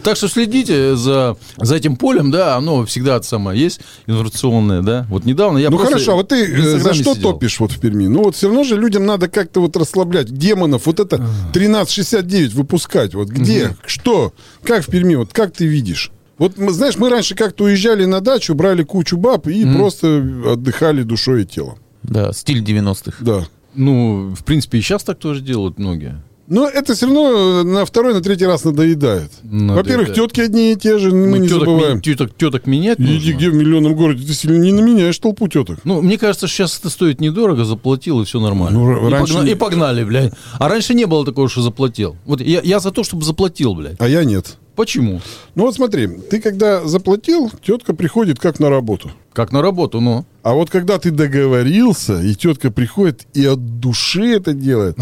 Так что следите за, за этим полем, да, оно всегда самое есть, информационное, да. Вот недавно я ну хорошо, а вот ты э, за что сидел. топишь вот в Перми? Ну вот все равно же людям надо как-то вот расслаблять демонов, вот это 1369 выпускать. Вот где, что, как в Перми, вот как ты видишь? Вот, мы, знаешь, мы раньше как-то уезжали на дачу, брали кучу баб и просто отдыхали душой и телом. Да, стиль 90-х. Да. Ну, в принципе, и сейчас так тоже делают многие. Но это все равно на второй, на третий раз надоедает. Надоедает. Во-первых, тетки одни и те же, мы Ну, не теток, забываем. ми- теток, теток менять Иди нужно. где в миллионном городе, ты сильно не наменяешь толпу теток. Ну, мне кажется, сейчас это стоит недорого, заплатил, и все нормально. Ну, и, раньше погна- не- и погнали, блядь. А раньше не было такого, что заплатил. Вот я, я за то, чтобы заплатил, блядь. А я нет. Почему? Ну вот смотри, ты когда заплатил, тетка приходит как на работу. Как на работу, ну. А вот когда ты договорился, и тетка приходит и от души это делает,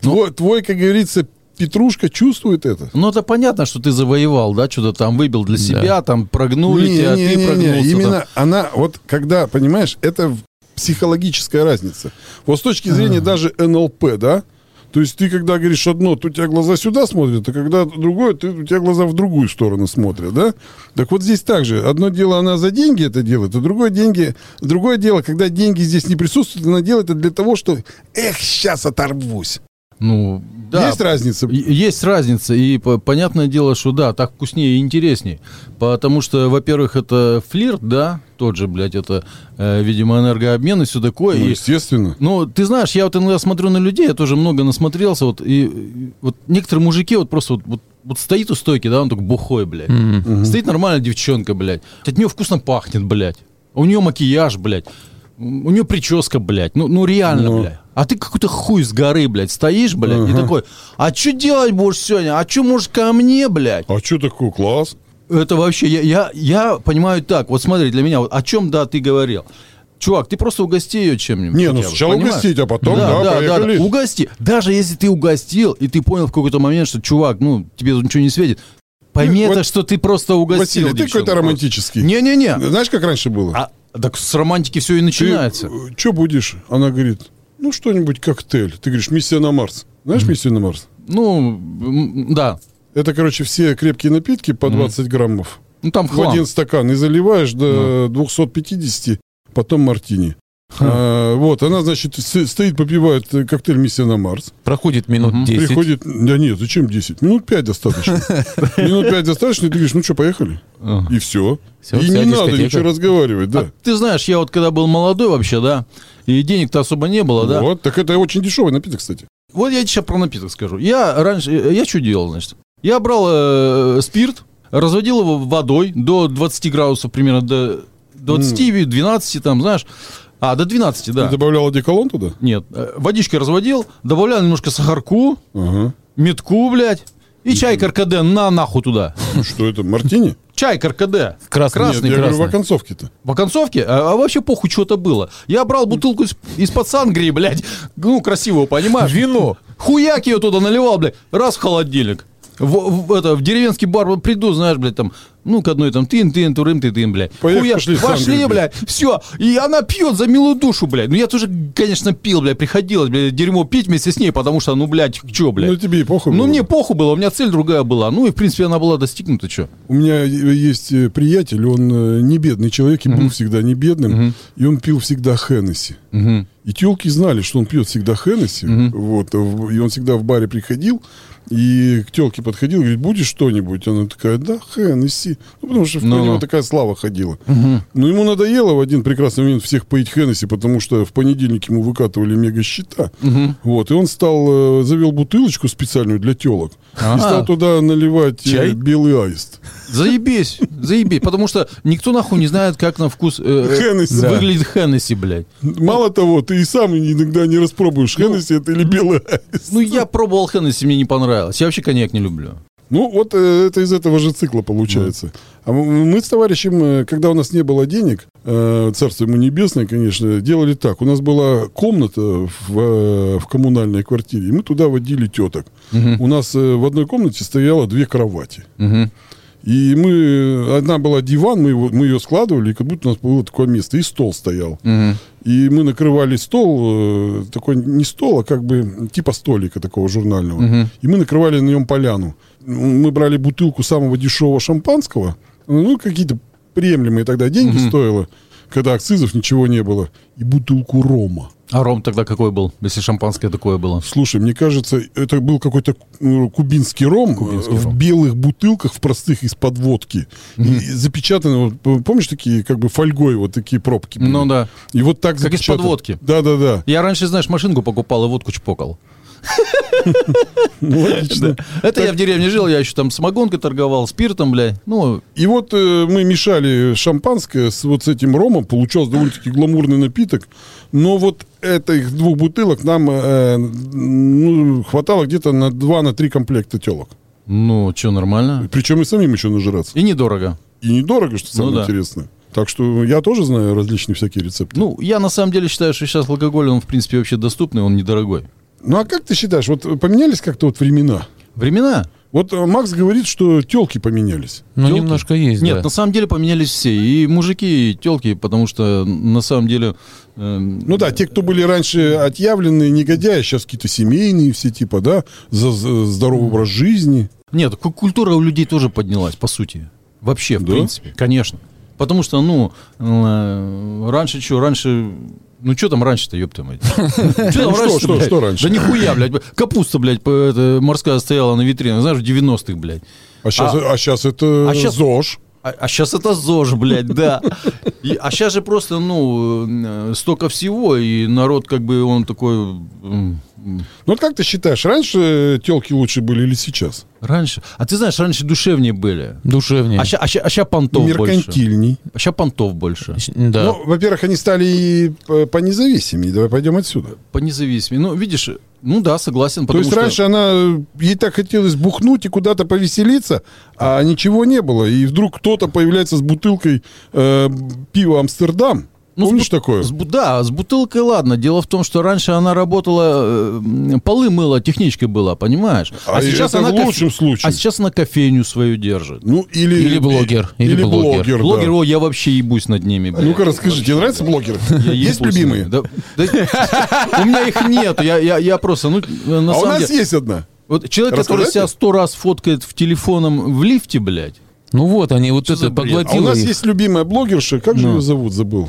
твой, твой, как говорится, Петрушка чувствует это. Ну, это понятно, что ты завоевал, да, что-то там выбил для себя, там прогнули Не, тебя, а не, ты не, не, прогнулся. Именно там. она, вот когда, понимаешь, это психологическая разница. Вот с точки зрения даже НЛП, да, то есть ты когда говоришь одно, то у тебя глаза сюда смотрят, а когда другое, ты, у тебя глаза в другую сторону смотрят, да? Так вот здесь также. Одно дело, она за деньги это делает, а другое, деньги, другое дело, когда деньги здесь не присутствуют, она делает это для того, что, эх, сейчас оторвусь. Ну, да. Есть разница? Есть разница, и по- понятное дело, что да, так вкуснее и интересней. Потому что, во-первых, это флирт, да, тот же, блядь, это, э, видимо, энергообмен и все такое. Ну, и, естественно. ну, ты знаешь, я вот иногда смотрю на людей, я тоже много насмотрелся, вот, и, и вот некоторые мужики вот просто вот, вот, вот стоит у стойки, да, он такой бухой, блядь. Стоит нормальная девчонка, блядь. От нее вкусно пахнет, блядь. А У нее макияж, блядь. У нее прическа, блядь. Ну, ну реально, Ну. блядь. А ты какой-то хуй с горы, блядь, стоишь, блядь, и такой, а что делать будешь сегодня? А что, может, ко мне, блядь? А что такое класс? Это вообще, я, я, я понимаю так, вот смотри, для меня, вот о чем, да, ты говорил. Чувак, ты просто угости ее чем-нибудь. Не, ну сначала понимаешь? угостить, а потом, да, поехали. Угости. Даже если ты угостил, и ты понял в какой-то момент, что, чувак, ну, тебе тут ничего не светит, пойми Ну, это, вот, что ты просто угостил Василий, ты какой-то романтический. Не-не-не. Знаешь, как раньше было? А, так с романтики все и начинается. Что будешь? Она говорит, ну что-нибудь коктейль. Ты говоришь, миссия на Марс. Знаешь миссию на Марс? Ну, да. Это, короче, все крепкие напитки по 20 граммов Ну, там в хлам. один стакан. И заливаешь до 250, потом мартини. А, вот, она, значит, стоит, попивает э, коктейль «Миссия на Марс». Проходит минут Мгм. 10. Приходит, да нет, зачем 10? Минут 5 достаточно. Минут 5 достаточно, и ты говоришь, ну что, поехали? И все. И не надо ничего разговаривать, да. А ты знаешь, я вот когда был молодой вообще, да, и денег-то особо не было, да. Вот, так это очень дешевый напиток, кстати. Вот я сейчас про напиток скажу. Я раньше, я что делал, значит? Я брал э, спирт, разводил его водой до 20 градусов, примерно до 20, 12 там, знаешь. А, до 12, да. Ты добавлял одеколон туда? Нет, э, водичкой разводил, добавлял немножко сахарку, Ага. метку, блядь, и чай каркаде на нахуй туда. Что это, мартини? Чай каркаде. Красный. Красный, Нет, я говорю, в красный. оконцовке-то. В оконцовке? А, а вообще похуй, что-то было. Я брал бутылку из- из-под сангрии, блядь. Ну, красивого, понимаешь? Вино. Хуяк ее туда наливал, блядь. Раз в холодильник. В, в- это, в деревенский бар приду, знаешь, блядь, там, ну, к одной там тын, тын, турым, ты, тын, блядь. Поехали, Хуя- пошли, Пошли, блядь, все. И она пьет за милую душу, блядь. Ну, я тоже, конечно, пил, блядь, приходилось, блядь, дерьмо пить вместе с ней, потому что, ну, блядь, чё, блядь. Ну, тебе и похуй Ну, было. мне похуй было, у меня цель другая была. Ну, и, в принципе, она была достигнута, что. У меня есть э, приятель, он э, не бедный человек и был всегда не бедным, и он пил всегда Хеннесси. И телки знали, что он пьет всегда Хеннесси, вот, и он всегда в баре приходил, и к телке подходил, говорит, будешь что-нибудь? Она такая, да, Хеннесси. Ну, потому что Ну-ну. у него такая слава ходила. Но ему надоело в один прекрасный момент всех поить Хеннесси, потому что в понедельник ему выкатывали мега-счета. Вот, и он стал, э, завел бутылочку специальную для телок, и А. стал туда наливать э, Чай? белый аист. Заебись, заебись. Потому что никто нахуй не знает, как на вкус э, Хеннесси. Да. выглядит Хеннесси, блядь. Мало того, ты и сам иногда не распробуешь, Хеннесси это или белый аист. Ну, я пробовал Хеннесси, мне не понравилось. Я вообще коньяк не люблю. Ну, вот э, это из этого же цикла получается. А м- мы с товарищем, э, когда у нас не было денег, э, царство ему небесное, конечно, делали так. У нас была комната в, э, в коммунальной квартире, и мы туда водили теток. У нас э, в одной комнате стояло две кровати. Мгм. И мы, одна была диван, мы, его, мы ее складывали, и как будто у нас было такое место, и стол стоял. Мгм. И мы накрывали стол, э, такой не стол, а как бы типа столика такого журнального. И мы накрывали на нем поляну. Мы брали бутылку самого дешевого шампанского, ну, какие-то приемлемые тогда деньги стоило, когда акцизов ничего не было, и бутылку рома. А ром тогда какой был, если шампанское такое было? Слушай, мне кажется, это был какой-то э, кубинский ром Кубинский э, в ром. белых бутылках, в простых из-под водки. И запечатаны, вот, помнишь, такие как бы фольгой вот такие пробки были? Ну да. И вот так Как из-под водки. Да-да-да. Я раньше, знаешь, машинку покупал и водку чпокал. Ну, логично. Это я в деревне жил, я еще там самогонкой торговал, спиртом, блядь. Ну, И вот э, мы мешали шампанское с вот с этим ромом, получался довольно-таки гламурный напиток, но вот этих двух бутылок нам э, ну, хватало где-то на два, на три комплекта телок. ну, что, нормально? Причем и самим еще нажираться. И недорого. И недорого, что самое Ну да. интересное. Так что я тоже знаю различные всякие рецепты. Ну, я на самом деле считаю, что сейчас алкоголь, он, в принципе, вообще доступный, он недорогой. Ну а как ты считаешь, вот поменялись как-то вот времена? Времена? Вот э, Макс говорит, что телки поменялись. Ну, Тёлки? немножко есть, Нет, да. на самом деле поменялись все. И мужики, и телки, потому что на самом деле... эм, Ну да, те, кто были раньше отъявленные негодяи, сейчас какие-то семейные все типа, да, за, за здоровый образ жизни. Нет, ку- культура у людей тоже поднялась, по сути. Вообще, в Да? принципе, конечно. Потому что, ну, э, раньше что, раньше... Ну, что там раньше-то, ёпта мать? Что там Ну, что, раньше? Да нихуя, блядь. Капуста, блядь, морская стояла на витрине, знаешь, в 90-х, блядь. А сейчас, а, щас это а щас- ЗОЖ. А, сейчас это ЗОЖ, блядь, да. И- а сейчас же просто, ну, э, столько всего, и народ как бы, он такой... Ну вот как ты считаешь, раньше телки лучше были или сейчас? Раньше... А ты знаешь, раньше душевнее были. Душевнее. А сейчас понтов больше. Меркантильней. А сейчас понтов больше. Да. Ну, во-первых, они стали и по- понезависимее. Давай пойдем отсюда. По независимости. Ну, видишь, ну да, согласен. То есть что- раньше она, ей так хотелось бухнуть и куда-то повеселиться, а ничего не было. И вдруг кто-то появляется с бутылкой э, пива Амстердам. Ну, с Помнишь бут- такое? с да, с бутылкой ладно. Дело в том, что раньше она работала, э, полы мыла, техничкой была, понимаешь? А это в кофе- лучшем случае. А сейчас она кофейню свою держит. Ну, или... Или блогер, или блогер. да. Блогер, о, я вообще ебусь над ними. блядь. Ну-ка, расскажи, тебе нравятся блогеры? Есть любимые? У меня их нет. Я, просто, ну, на А у нас есть одна. Вот человек, который себя сто раз фоткает в телефоном в лифте, блядь. Ну вот, они вот Что это бред? А у нас их. есть любимая блогерша. Как же Ну. ее зовут? Забыл.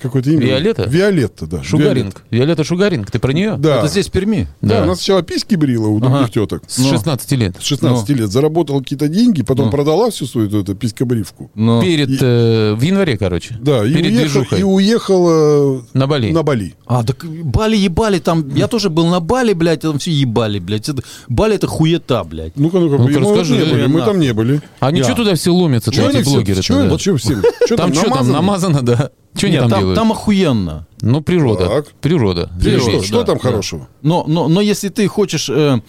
Какое-то имя. Виолетта? Виолетта, да. Шугаринг. Виолетта Шугаринг, ты про нее? Да. Это здесь в Перми. Да, Да. она сначала письки брила у других Ага. теток. С Ну. 16 лет. С 16 лет. Заработала какие-то деньги, потом Ну. продала всю свою эту, писькобривку. Но... Перед, э, в январе, короче. Да, и, Перед уехал, движухой. и уехала На Бали. на Бали. А, так Бали ебали там. Я тоже был на Бали, блядь, там все ебали, блядь. Это, Бали это хуета, блядь. Ну-ка, ну-ка, мы вот расскажи. не были, мы там не были. Они Я. что туда все ломятся, они эти блогеры? да? вот чё всем? Там что там, намазано, да? Что они Нет, там там, делают? там охуенно. Ну, природа. Так. Природа. Заебись. что, что да, там да. хорошего? Но, но, но если ты хочешь, э,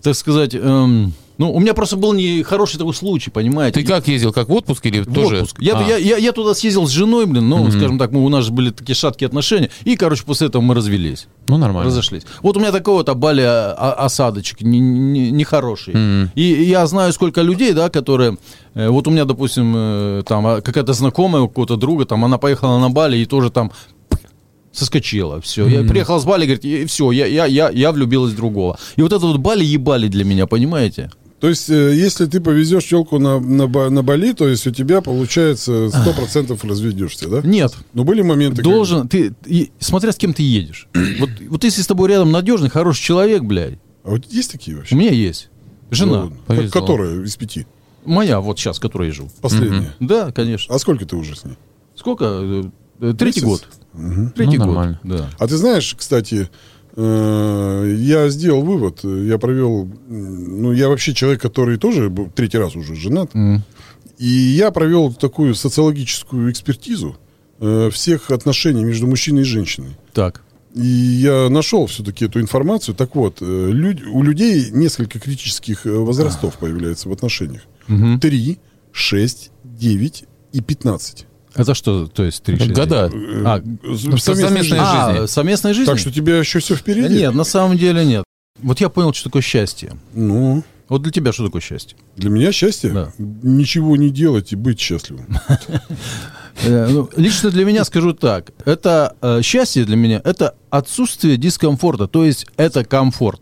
так сказать, эм, Ну, у меня просто был не хороший такой случай, понимаете? Ты как ездил, как в отпуск или В тоже? отпуск. Я, А, я, я, я туда съездил с женой, блин, ну, скажем так, мы, у нас же были такие шаткие отношения, и, короче, после этого мы развелись. Ну, нормально. Разошлись. Вот у меня такой вот обали а, осадочек не- не- нехороший. Мгм. И, я знаю, сколько людей, да, которые... э, вот у меня, допустим, э, там а, какая-то знакомая у какого-то друга, там она поехала на Бали и тоже там соскочила, все. Я приехал с Бали, говорит, и все, я, я, я, я влюбилась в другого. И вот это вот Бали ебали для меня, понимаете? То есть, э, если ты повезешь челку на, на, на Бали, то есть у тебя, получается, 100% разведешься, да? Нет. Но были моменты... когда- Должен, ты, и- смотря с кем ты едешь. Вот, вот если с тобой рядом надежный, хороший человек, блядь, А вот есть такие у вообще? меня есть. Жена. Ну, Повезло. Которая из пяти? Моя, вот сейчас, которой я живу. Последняя. Да, конечно. А сколько ты уже с ней? Сколько? Э, Третий Месяц? год. Третий Ну, год. нормально. Да. А ты знаешь, кстати, я сделал вывод, э, я провел, ну, я вообще человек, который тоже третий раз уже женат, и я провел такую социологическую экспертизу э, всех отношений между мужчиной и женщиной. Так. И я нашел все-таки эту информацию. Так вот, э, люд- у людей несколько критических э, возрастов появляется в отношениях. Три, шесть, девять и пятнадцать. Это что, то есть три года. А, Совместной совместная жизни. жизни. а, совместная жизнь? Так что у тебя еще все Да впереди? Нет, на самом деле нет. Вот я понял, что такое счастье. Ну, Вот для тебя что такое счастье? Для меня счастье Да. ничего не делать и быть счастливым. Э, ну, лично для меня скажу так. Это э, счастье для меня, это отсутствие дискомфорта. То есть это комфорт.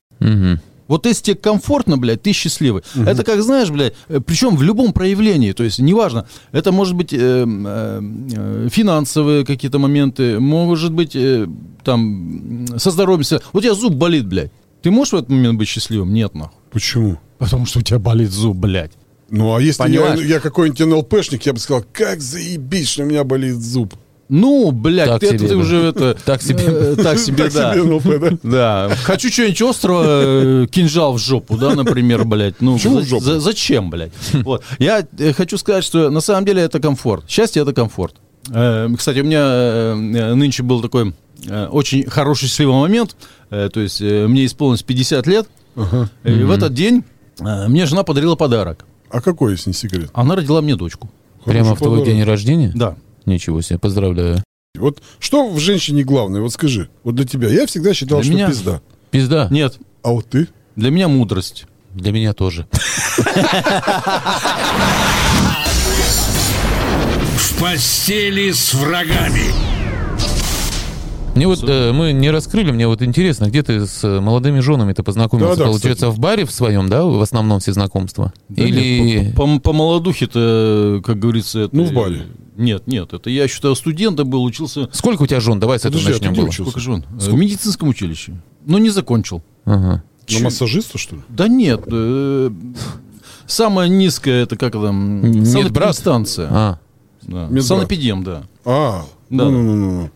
Вот если тебе комфортно, блядь, ты счастливый. Это как, знаешь, блядь, причем в любом проявлении, то есть неважно, это может быть э, э, э, финансовые какие-то моменты, может быть э, там со здоровьем. Вот у тебя зуб болит, блядь. Ты можешь в этот момент быть счастливым? Нет, нахуй. Почему? Потому что у тебя болит зуб, блядь. Ну, а если я, я какой-нибудь НЛПшник, я бы сказал, как заебись, что у меня болит зуб. Ну, блядь, Так ты, себе, ты да. уже это... Так себе. э, так себе, Так да. себе да? Да. Хочу что-нибудь острого, э, кинжал в жопу, да, например, блядь. Ну, зачем, блядь? Вот. Я э, хочу сказать, что на самом деле это комфорт. Счастье это комфорт. Э, Кстати, у меня э, нынче был такой э, очень хороший счастливый момент. Э, То есть э, мне исполнилось 50 лет. И в этот день э, мне жена подарила подарок. А какой, если не секрет? Она родила мне дочку. Прямо в твой подарок. день рождения? Да. Ничего себе, поздравляю. Вот что в женщине главное? Вот скажи. Вот для тебя. Я всегда считал, Для что меня? пизда. Пизда. Нет, А вот ты? для меня мудрость. Для меня тоже. В постели с врагами. Мне вот э, мы не раскрыли, мне вот интересно, где ты с э, молодыми женами-то познакомился? Да-да, Получается, в баре в своем, да, в основном все знакомства? Да Или... нет, по, по, по молодухе-то, как говорится, это... Ну, в баре. Нет, нет, это я считаю студентом был, учился... Сколько у тебя жен? Давай с этого Подожди, а ты начнем. где было. Сколько же он? Э, В медицинском училище. Но не закончил. Ага. На массажиста, что ли? Да нет. э, самая низкая, это как там? Медбрат? Санэпидемстанция. А, Да. Медбрат. Санэпидем, да. А, Да. ну-ну-ну.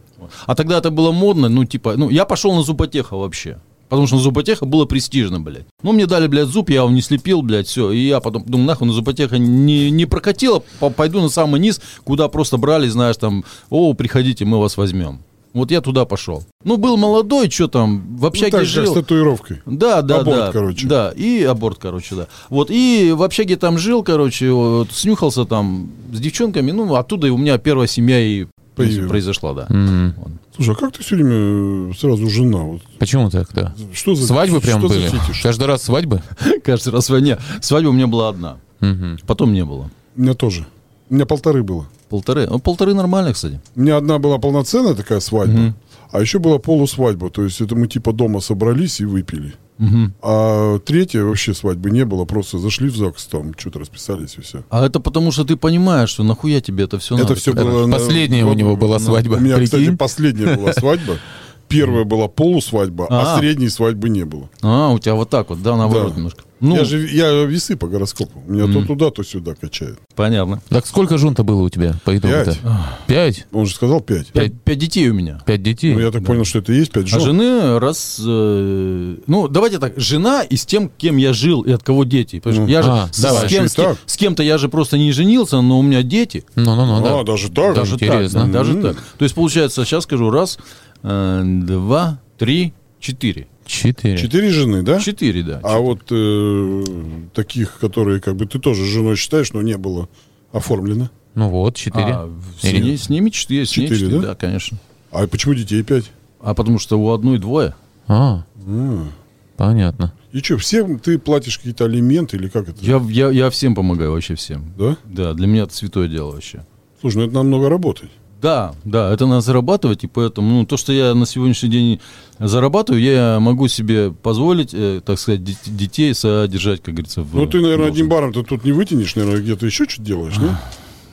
А тогда это было модно, ну, типа, ну, я пошел на зуботеха вообще. Потому что на зуботеха было престижно, блядь. Ну, мне дали, блядь, зуб, я его не слепил, блядь, все. И я потом, думаю, нахуй на зуботеха не, не прокатило, по- пойду на самый низ, куда просто брали, знаешь, там, о, приходите, мы вас возьмем. Вот я туда пошел. Ну, был молодой, что там, в Ну, общаге так же, как с жил. татуировкой. Да, да, Аборт, да. короче. Да, и аборт, короче, да. Вот, и в общаге там жил, короче, вот, снюхался там с девчонками, ну, оттуда у меня первая семья и Появилась. произошла, да. м. Слушай, а как ты все время э, сразу жена? Вот Почему так, да? что за Свадьбы прям что были? Каждый раз свадьбы? Каждый раз свадьба. Свадьба у меня была одна. Мгм. Потом не было. У меня тоже. У меня полторы было. Полторы. Ну, полторы нормально, кстати. У меня одна была полноценная такая свадьба, а еще была полусвадьба. То есть это мы типа дома собрались и выпили. А третья вообще свадьбы не было, просто зашли в ЗАГС, там что-то расписались и все. А это потому, что ты понимаешь, что нахуя тебе это все надо. Это все Это было... на- последняя у вот, него была свадьба, У меня, кстати, прикинь? последняя была свадьба. Первая была полусвадьба, а А. средней свадьбы не было. А, у тебя вот так вот, да, наоборот Да. немножко. Ну, Я же я весы по гороскопу. Меня то туда, то сюда качает. понятно. Так сколько жен-то было у тебя по итогу-то? Пять. Пять? Он же сказал пять. Пять. Пять, детей у меня. Пять детей? Ну, я так понял, что это и есть пять А жен. жены раз... э, ну, давайте так. Жена и с тем, кем я жил, и от кого дети. Ну, я же а, с, давай, с кем- еще и с кем- так. с кем-то я же просто не женился, но у меня дети. Ну-ну-ну, да. А, даже так? Даже интересно. так, да, даже так. То есть, получается, сейчас скажу, раз, два, три, четыре. Четыре. Четыре жены, да? Четыре, да. А вот э, таких, которые как бы ты тоже женой считаешь, но не было оформлено. Ну вот, четыре. А, с, ней- с ними четыре, с ней Четыре, четыре, да? да, конечно. А почему детей пять? А потому что у одной двое. А, М. понятно. И что, всем ты платишь какие-то алименты или как это? Я, я, я всем помогаю, вообще всем. Да? Да, для меня это святое дело вообще. Слушай, ну это нам много работать. Да, да, это надо зарабатывать, и поэтому, ну, то, что я на сегодняшний день зарабатываю, я могу себе позволить, э, так сказать, дет- детей содержать, как говорится, в Ну ты, наверное, должном. одним баром ты тут не вытянешь, наверное, где-то еще что-то делаешь, нет?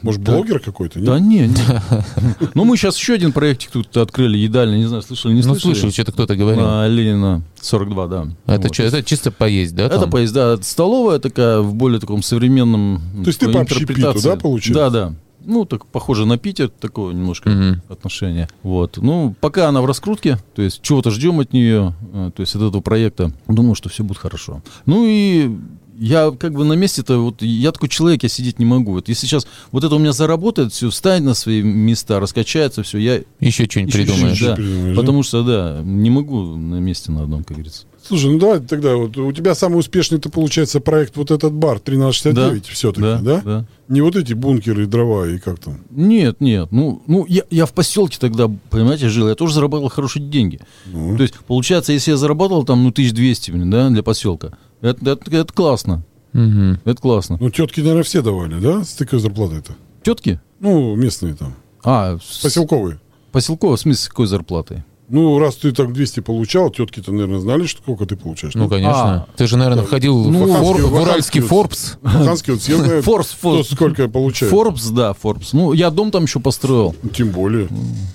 Может, Да. блогер какой-то, нет? Да не, не. Ну, мы сейчас еще один проектик тут открыли, едальный, не знаю, слышали, не Ну, слышали? слышал, что-то кто-то говорил. На Ленина 42, да. Это, Вот. чё, это чисто поесть, да? Это там? поезд, да, это столовая такая в более таком современном То есть ты по общепиту, да, получается? Да, да. Ну, так похоже на Питер, такое немножко Мгм. отношение. Вот. Ну, пока она в раскрутке, то есть чего-то ждем от нее, э, то есть от этого проекта. Думаю, что все будет хорошо. Ну и я как бы на месте-то, вот я такой человек, я сидеть не могу. Вот если сейчас вот это у меня заработает, все встанет на свои места, раскачается, все, я Еще что-нибудь придумаешь. чуть-чуть, да. придумаешь, да? Потому что, да, не могу на месте на одном, как говорится. Слушай, ну давай тогда, вот у тебя самый успешный, это получается проект вот этот бар 1369 все-таки, да? да, да. Не вот эти бункеры, дрова и как там? Нет, нет. Ну, ну я, я в поселке тогда, понимаете, жил. Я тоже зарабатывал хорошие деньги. Ну. То есть, получается, если я зарабатывал там, ну, 1200, блин, да, для поселка, это, это, это классно. Мгм. Это классно. Ну, тетки, наверное, все давали, да, с такой зарплатой-то? Тетки? Ну, местные там, А, поселковые. поселково, в смысле, с какой зарплатой? Ну, раз ты так 200 получал, тетки-то, наверное, знали, что сколько ты получаешь. Ну, конечно. А. Ты же, наверное, входил в, Ну, Фор- Ваханский- в уральский Форбс. Вот все знают, Форбс, кто Форбс. сколько получает. Форбс, да, Форбс. Ну, я дом там еще построил. Ну, Тем более.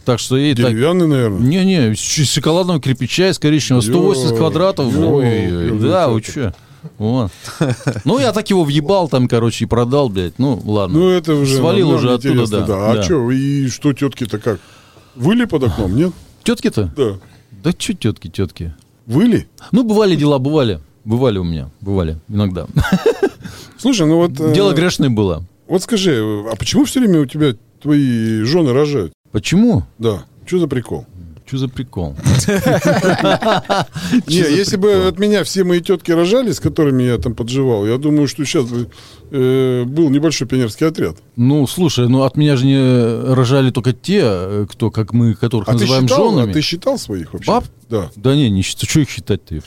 Так что и так... Деревянный, наверное. Не-не, из шоколадного кирпича, из коричневого, 180 Ё, квадратов. Ой, да, вы чё? Вот. Ну, я так его въебал там, короче, и продал, блядь. Ну, ладно. Ну, это уже... Свалил уже оттуда, интересно, да. А да. что, и что тетки-то как? Выли под окном, нет? Тетки-то? Да. Да что тетки, тетки? Выли? Ну, бывали дела, бывали. Бывали у меня, бывали, иногда. Слушай, ну вот... э, Дело грешное было. Вот скажи, а почему все время у тебя твои жены рожают? Почему? Да. Что за прикол? Что за прикол? Не, если бы от меня все мои тетки рожали, с которыми я там подживал, я думаю, что сейчас бы э, был небольшой пионерский отряд. Ну, слушай, ну от меня же не рожали только те, э, кто, как мы, которых А ты, называем считал, а женами. ты считал своих вообще? Баб? Да. Да не, не считаю. Что их считать-то?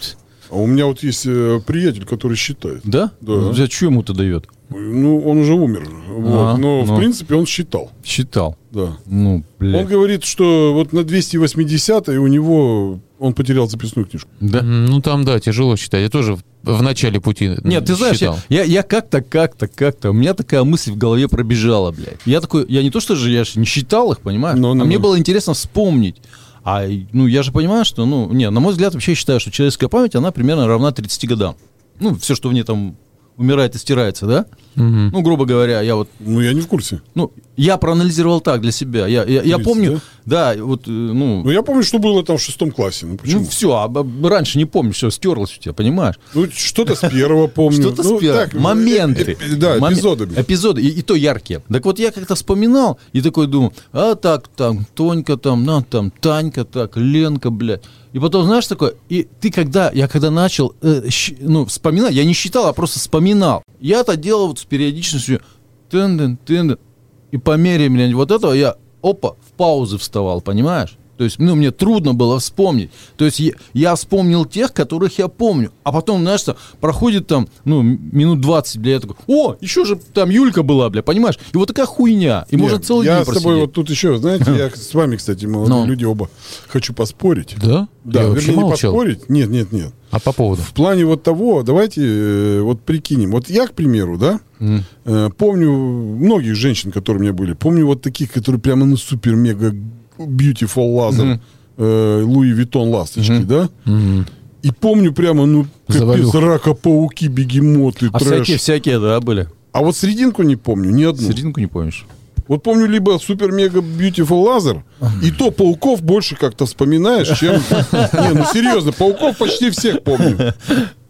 А у меня вот есть э, приятель, который считает. Да? Да. Ну, За что ему-то дает? Ну, он уже умер. Вот. А, Но, в ну. принципе, он считал. Считал. Да. Ну, Он блядь. говорит, что вот на 280 у него он потерял записную книжку. Да? Ну, там, да, тяжело считать. Я тоже в, в начале пути Нет, ты знаешь, считал. я, я, я как-то, как-то, как-то, у меня такая мысль в голове пробежала, блядь. Я такой, я не то, что же, я же не считал их, понимаешь? Ну, ну, а мне было интересно вспомнить. А, ну, я же понимаю, что, ну, не, на мой взгляд, вообще считаю, что человеческая память, она примерно равна 30 годам. Ну, все, что в ней там умирает и стирается, да? Мгм. Ну, грубо говоря, я вот, Ну, я не в курсе. ну, я проанализировал так для себя. Я, я, я 30, помню, да, вот, э, ну, Ну, я помню, что было там в шестом классе. Ну, почему? ну, все, а б- раньше не помню, все, стерлось у тебя, понимаешь? Ну, что-то с первого помню. Что-то Ну, с первого. так, Моменты. э, э, Да, эпизодами. Эпизоды, и, и то яркие. Так вот я как-то вспоминал и такой думал, а так там, Тонька там, на там, Танька так, Ленка, блядь. И потом, знаешь, такое, и ты когда, я когда начал, э, щ- ну, вспоминать, я не считал, а просто вспоминал. Я это делал вот с периодичностью, тын тын и по мере, блядь, вот этого я, опа, в паузы вставал, понимаешь? То есть, ну, мне трудно было вспомнить. То есть, я, я вспомнил тех, которых я помню. А потом, знаешь, что, проходит там, ну, минут 20, бля, я такой, о, еще же там Юлька была, бля, понимаешь? И вот такая хуйня. И можно Нет, целый я день с тобой просидеть. вот тут еще, знаете, я с вами, кстати, молодые Ну. люди оба, хочу поспорить. Да? Да, я вернее, не поспорить. Нет, нет, нет. А по поводу? В плане вот того, давайте э, вот прикинем. Вот я, к примеру, да, Мгм. э, помню многих женщин, которые у меня были. Помню вот таких, которые прямо на супер-мега beautiful лазер, Мгм. э, Louis Vuitton ласточки, Мгм. да? Мгм. И помню прямо, ну, капец, Завалюха. рака-пауки, бегемоты, А трэш. всякие, всякие, да, были. А вот серединку не помню, ни одну. Серединку не помнишь? Вот помню либо супер-мега beautiful лазер, и то пауков больше как-то вспоминаешь, чем... Не, ну серьезно, пауков почти всех помню.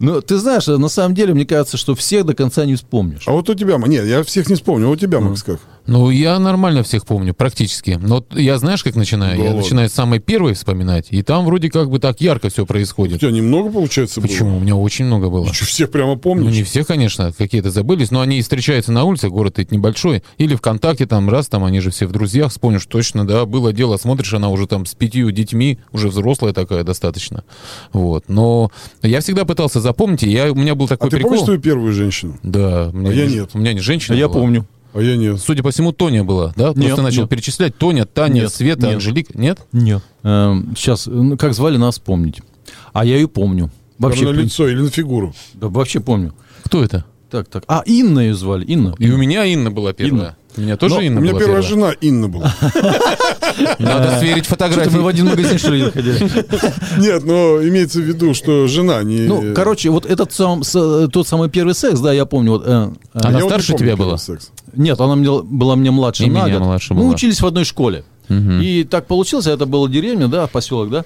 Ну, ты знаешь, на самом деле, мне кажется, что всех до конца не вспомнишь. А вот у тебя, нет, я всех не вспомню, а у тебя, Макс, как? Ну, я нормально всех помню, практически. Но вот я знаешь, как начинаю? Да я начинаю с самой первой вспоминать, и там вроде как бы так ярко все У происходит. тебя немного, получается, Почему? У меня очень много было. было? Что, всех прямо Ну, помнишь? не все, конечно, какие-то забылись, но они и встречаются на улице, город ведь небольшой. Или ВКонтакте там раз, там они же все в друзьях, вспомнишь точно, да, было дело, смотришь, она уже там с пятью детьми, уже взрослая такая достаточно. Вот. Но я всегда пытался запомнить, и я, у меня был а такой ты прикол. помнишь свою первую женщину? Да, у меня А я не- нет. У меня не женщина Я была. помню. А я нет. Судя по всему, Тоня была, да? Нет, Просто начал нет. перечислять. Тоня, Таня, Нет, Света, нет. Анжелика. Нет? Нет. сейчас, ну, как звали, нас помнить. А я ее помню. Вообще, на лицо или на фигуру? Да, вообще помню. Кто это? Так, так. А, Инна ее звали. Инна. И у меня Инна была первая. У меня тоже Но Инна У меня была первая первая. жена Инна была. Надо сверить Что-то мы в фотографии. один магазин, что ли, ходили? Нет, но имеется в виду, что жена не... Ну, короче, вот этот сам, с- тот самый первый секс, да, я помню. Вот, э, э, Она Я старше помню тебя была? секс. Нет, она мне, была мне младше И на меня год. младше Мы была. учились в одной школе. Мгм. И так получилось, это была деревня, да, поселок, да.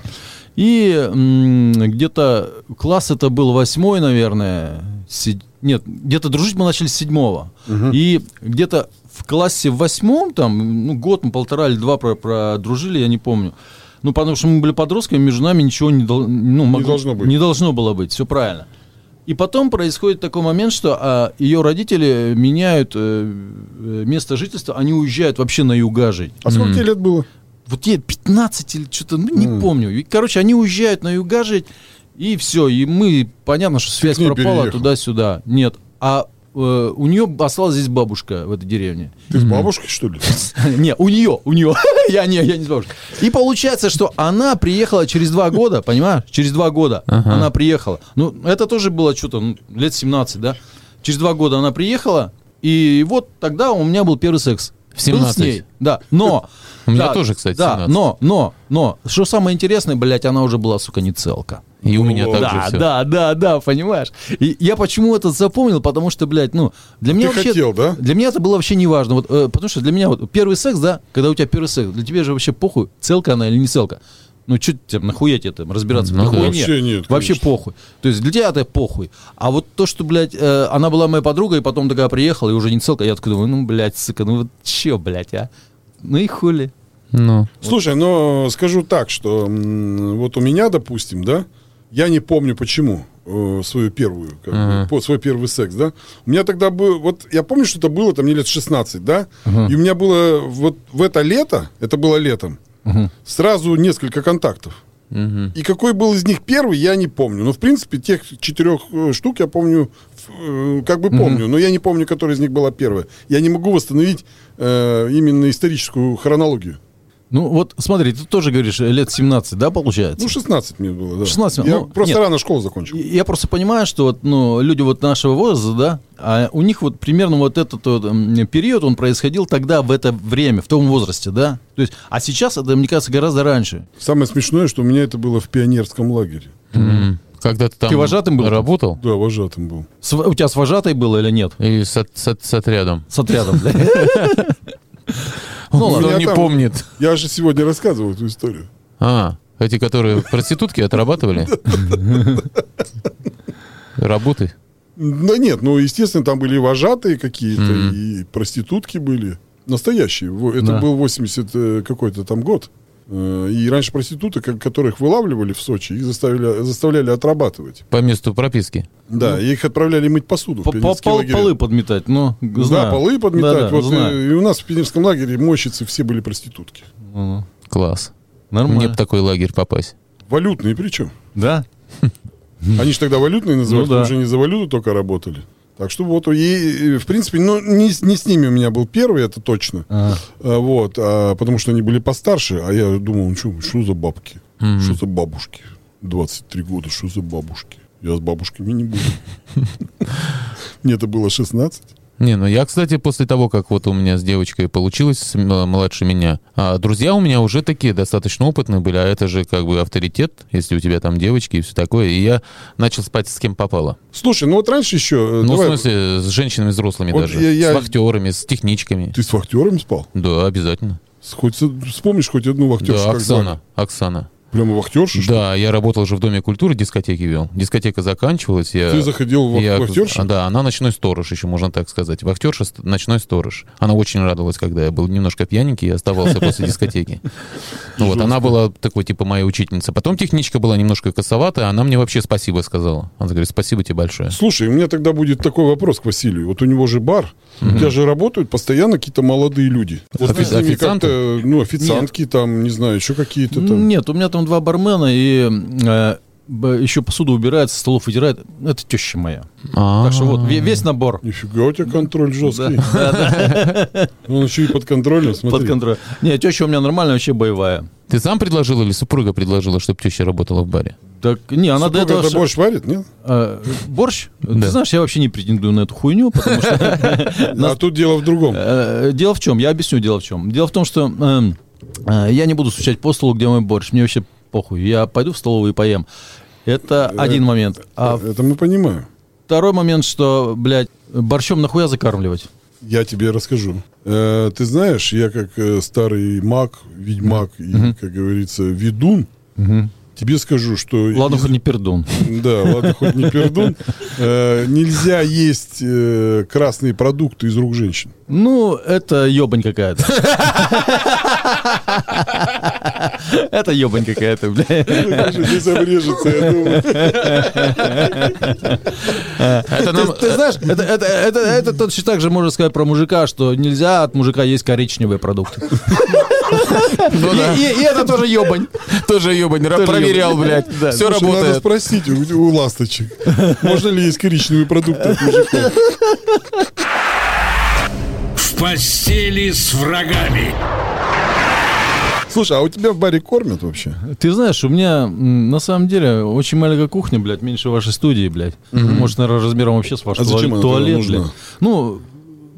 И м, где-то класс это был восьмой, наверное. си- Нет, где-то дружить мы начали с седьмого. И где-то в классе в восьмом, там, ну, год, мы полтора или два про- продружили, я не помню. Ну, потому что мы были подростками, между нами ничего не, дол- ну, могло- должно быть. не должно было быть, все правильно. И потом происходит такой момент, что а, ее родители меняют э, э, место жительства, они уезжают вообще на юга жить. А сколько тебе лет было? Вот ей 15 или что-то, ну, не помню. И, короче, они уезжают на юга жить, и все. И мы, понятно, что связь пропала переехал? туда-сюда. Нет. А э, у нее осталась здесь бабушка в этой деревне. Ты с бабушкой, что ли? Не, у нее, у нее. я не, я не с бабушкой. И получается, что она приехала через два года, понимаешь? Через два года она приехала. Ну, это тоже было что-то, ну, лет 17, да? Через два года она приехала, и вот тогда у меня был первый секс. В 17? Был с ней, да. Но... У меня да, тоже, кстати, Да, 17. но, но, но, что самое интересное, блядь, она уже была, сука, не целка. И у меня О, так да, же все. да, да, да, понимаешь? И я почему это запомнил, потому что, блядь, ну, для меня Ты вообще... хотел, да? Для меня это было вообще не важно. Вот, э, потому что для меня вот первый секс, да, когда у тебя первый секс, для тебя же вообще похуй, целка она или не целка. Ну, что тебе, нахуя тебе там разбираться Ну в этой да. Вообще нет, Вообще конечно. похуй. То есть для тебя это похуй. А вот то, что, блядь, э, она была моей подругой, и потом такая приехала, и уже не целка, я такой думаю, ну, блядь, сука, ну вот че, блядь, а? Ну и хули. Ну, Слушай, но скажу так, что м, вот у меня, допустим, да, я не помню почему э, свою первую, как бы, Ага. по- свой первый секс, да. У меня тогда был, вот я помню, что это было, там мне лет 16, да, и у меня было вот в это лето, это было летом, сразу несколько контактов. мгм. И какой был из них первый, я не помню. Но, в принципе, тех четырех э, штук я помню, э, как бы помню, но я не помню, которая из них была первая. Я не могу восстановить э, именно историческую хронологию. Ну вот смотри, ты тоже говоришь, лет 17, да, получается? Ну, 16 мне было, да. 16, я ну, просто нет. рано школу закончил. Я просто понимаю, что вот, ну, люди вот нашего возраста, да, а у них вот примерно вот этот вот, период, он происходил тогда, в это время, в том возрасте, да. То есть, а сейчас это, мне кажется, гораздо раньше. Самое смешное, что у меня это было в пионерском лагере. М. Когда ты там Ты вожатым был? работал? Да, вожатым был. С- у тебя с вожатой было или нет? И с, с с отрядом? С отрядом, да? Ну, ладно. он не там- помнит. Я же сегодня рассказывал эту историю. А, эти, которые проститутки отрабатывали? Работы? Да нет, ну, естественно, там были и вожатые какие-то, и проститутки были. Настоящие. Это был 80 э, какой-то там год. Э, И раньше проституты, ко- которых вылавливали в Сочи, их заставили, заставляли отрабатывать. По месту прописки? Да, и их отправляли мыть посуду в По- по- пионерские пол-. Полы подметать, ну, Да, знаю. полы подметать. Да-да, вот, знаю. э, и у нас в пионерском лагере мощицы все были проститутки. Ну, Класс. Нормально. Мне бы такой лагерь попасть. Валютные причем. Да? Они же тогда валютные назывались, Ну да. уже не за валюту только работали. Так что вот, и, в принципе, ну, не, не с ними у меня был первый, это точно. А. А, Вот, а, потому что они были постарше, а я думал, ну что, что за бабки? Что за бабушки? 23 года, что за бабушки? Я с бабушками не буду. Мне это было 16. Не, ну я, кстати, после того, как вот у меня с девочкой получилось, м- младше меня, а друзья у меня уже такие достаточно опытные были, а это же как бы авторитет, если у тебя там девочки и все такое, и я начал спать с кем попало. Слушай, ну вот раньше еще... э, Ну, давай, в смысле, с женщинами взрослыми Вот даже, я- я- с вахтерами, с техничками. Ты с вахтером спал? Да, обязательно. Хоть, вспомнишь хоть одну вахтершу, Да, как? Оксана, Оксана. Прямо вахтерша? Да, я работал же в Доме культуры, дискотеки вел. Дискотека заканчивалась. Я, Ты заходил в я- вахтершу? а, Да, она ночной сторож, еще можно так сказать. Вахтерша, ночной сторож. Она очень радовалась, когда я был немножко пьяненький и оставался после дискотеки. Вот, она была такой, типа, моя учительница. Потом техничка была немножко косоватая, она мне вообще спасибо сказала. Она говорит, спасибо тебе большое. Слушай, у меня тогда будет такой вопрос к Василию. Вот у него же бар, у тебя же работают постоянно какие-то молодые люди. Вот с ними как-то, ну, официантки там, не знаю, еще какие-то там. Нет, у меня там два бармена, и э, еще посуду убирает, со столов вытирает. Это теща моя. Так что вот, ве- весь набор. Нифига у тебя контроль жесткий. Он еще и под контролем, смотри. под контроль. Не, теща у меня нормальная, вообще боевая. Ты сам предложил или супруга предложила, чтобы теща работала в баре? Так, не, она до Супруга этого... это борщ варит, нет? э, борщ? Да. Ты знаешь, я вообще не претендую на эту хуйню, потому что... А тут дело в другом. Э, Дело в чем? Я объясню дело в чем. Дело в том, что эм, я не буду стучать по столу, где мой борщ. Мне вообще похуй. Я пойду в столовую и поем. Это один момент. А Это мы понимаем. второй момент, что, блядь, борщом нахуя закармливать? Я тебе расскажу. Э, ты знаешь, я как э, старый маг, ведьмак и, как говорится, ведун, тебе скажу, что... Ладно, из- хоть не пердун. Да, ладно, хоть не пердун. Э, нельзя есть э, красные продукты из рук женщин. Ну, это ебань какая-то. Это ебань какая-то, блядь. Здесь обрежется, я думаю. Ты знаешь, это, точно так же можно сказать про мужика, что нельзя от мужика есть коричневые продукты. Ну да. И, это тоже ебань. Тоже ебань, Тоже проверял, ебань. блядь. Да. Все Слушай, Надо работает. спросить у, у ласточек, можно ли есть коричневые продукты от мужиков. В постели с врагами. Слушай, а у тебя в баре кормят вообще? Ты знаешь, у меня на самом деле очень маленькая кухня, блядь, меньше вашей студии, блядь. Может, наверное, размером вообще с ваш А туалет, туалет, блядь. Ну,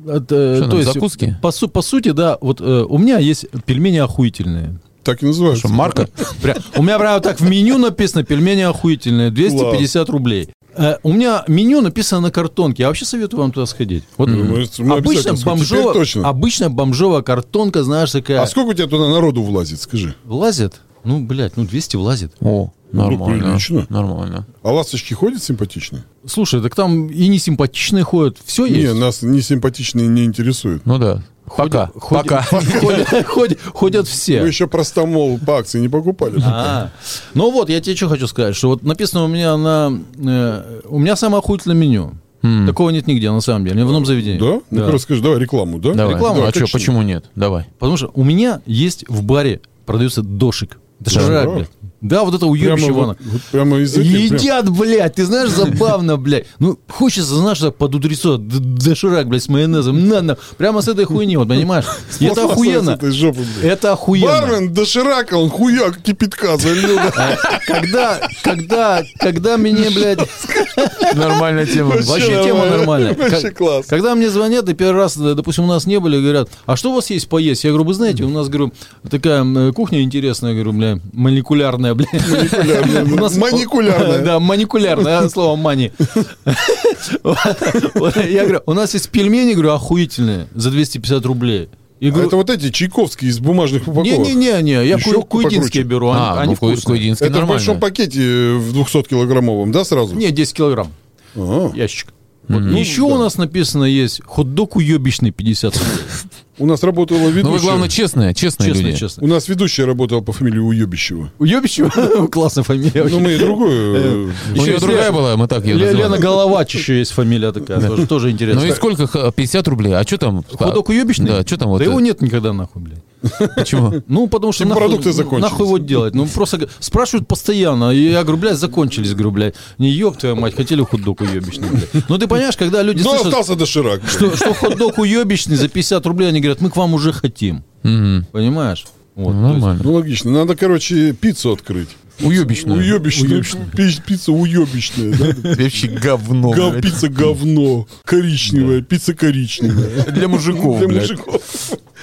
это, Что то нам, есть, закуски? По, су- по сути, да, вот э, у меня есть пельмени охуительные. Так и называется. Что, марка? Прям- у меня прямо так в меню написано пельмени охуительные, 250 рублей. Э, у меня меню написано на картонке. Я вообще советую вам туда сходить. Вот Мы- мы обычно бомжовая, точно. обычная бомжовая картонка, знаешь, такая. А сколько у тебя туда народу влазит, скажи? Влазит? Ну, блядь, ну 200 влазит. О, Ну, нормально. прилично. Нормально. А ласточки ходят симпатичные? Слушай, так там и не симпатичные ходят. Все Не, есть. нас не симпатичные не интересуют. Ну да. Пока. Ходят- Пока. Ходят, ходят- ходят все. Вы еще простомол по акции не покупали? А, ну вот, я тебе что хочу сказать, что вот написано у меня на... э, у меня самое охуительное меню. Такого нет нигде, на самом деле, ни в одном заведении. Да? Ну-ка расскажи, давай рекламу, да? Давай. Рекламу, а как что, почему нет? Давай. Потому что у меня есть в баре, продается дошик. Доширак, Доширак? блядь. Да, вот это Прямо, уебище вот- вон. вот прямо из этих... прям- Едят, блядь, ты знаешь, забавно, блядь. Ну, хочется, знаешь, так под утрецо, доширак, блядь, с майонезом, на, на, прямо с этой хуйни, вот, понимаешь? И это охуенно. жопы. Это охуенно. Бармен доширака, он хуяк кипятка залил. Когда, когда, когда мне, блядь, Нормальная тема. вообще тема нормальная. Вообще класс. Когда мне звонят, и первый раз, допустим, у нас не были, говорят, а что у вас есть поесть? Я говорю, вы знаете, у нас, говорю, такая кухня интересная, говорю, бля, молекулярная, бля. У нас- Маникулярная. Да, маникулярная, а, слово мани. Я говорю, у нас есть пельмени, говорю, охуительные, за 250 рублей. И А говорю, это вот эти чайковские из бумажных упаковок. не-не-не, я Еще ку- куйдинские покруче. беру, А, они ну, ку- вкусные. Это в большом нормально. пакете в 200-килограммовом, да, сразу? Не, 10 килограмм, А. ящик. Вот. Еще у нас написано есть хот-дог уебищный 50 рублей. У нас работала Ну вы, ведущая. главное, честные, честные Честно, люди. У нас ведущая работала по фамилии Уебищева. Уебищего? Классная фамилия. Ну, мы и другую. э, У Еще другая была, мы так ее Ле- Лена. Головач еще есть фамилия такая, тоже, тоже интересно. Ну и сколько? х- 50 рублей. А что там? Ходок уебищный? Да, что там вот? Да его нет никогда нахуй, блядь. Почему? Ну, потому что Типа нахуй, продукты ну, закончились. нахуй его делать. Ну, просто спрашивают постоянно. И я говорю, блядь, закончились, говорю, блядь. Не ёб твою мать, хотели хот-дог уебищный, блядь. Ну, ты понимаешь, когда люди Но слышат, остался доширак. что, что хот-дог уебищный за 50 рублей, они говорят, мы к вам уже хотим. Мгм. Понимаешь? Вот, Ну, то есть- Нормально. Ну, логично. Надо, короче, пиццу открыть. Уебищную. Уебищная. Пи- Пицца уебищная. да? Вообще говно. Гав-. Пицца говно. Коричневая. Пицца коричневая. Для мужиков, Для блядь. мужиков.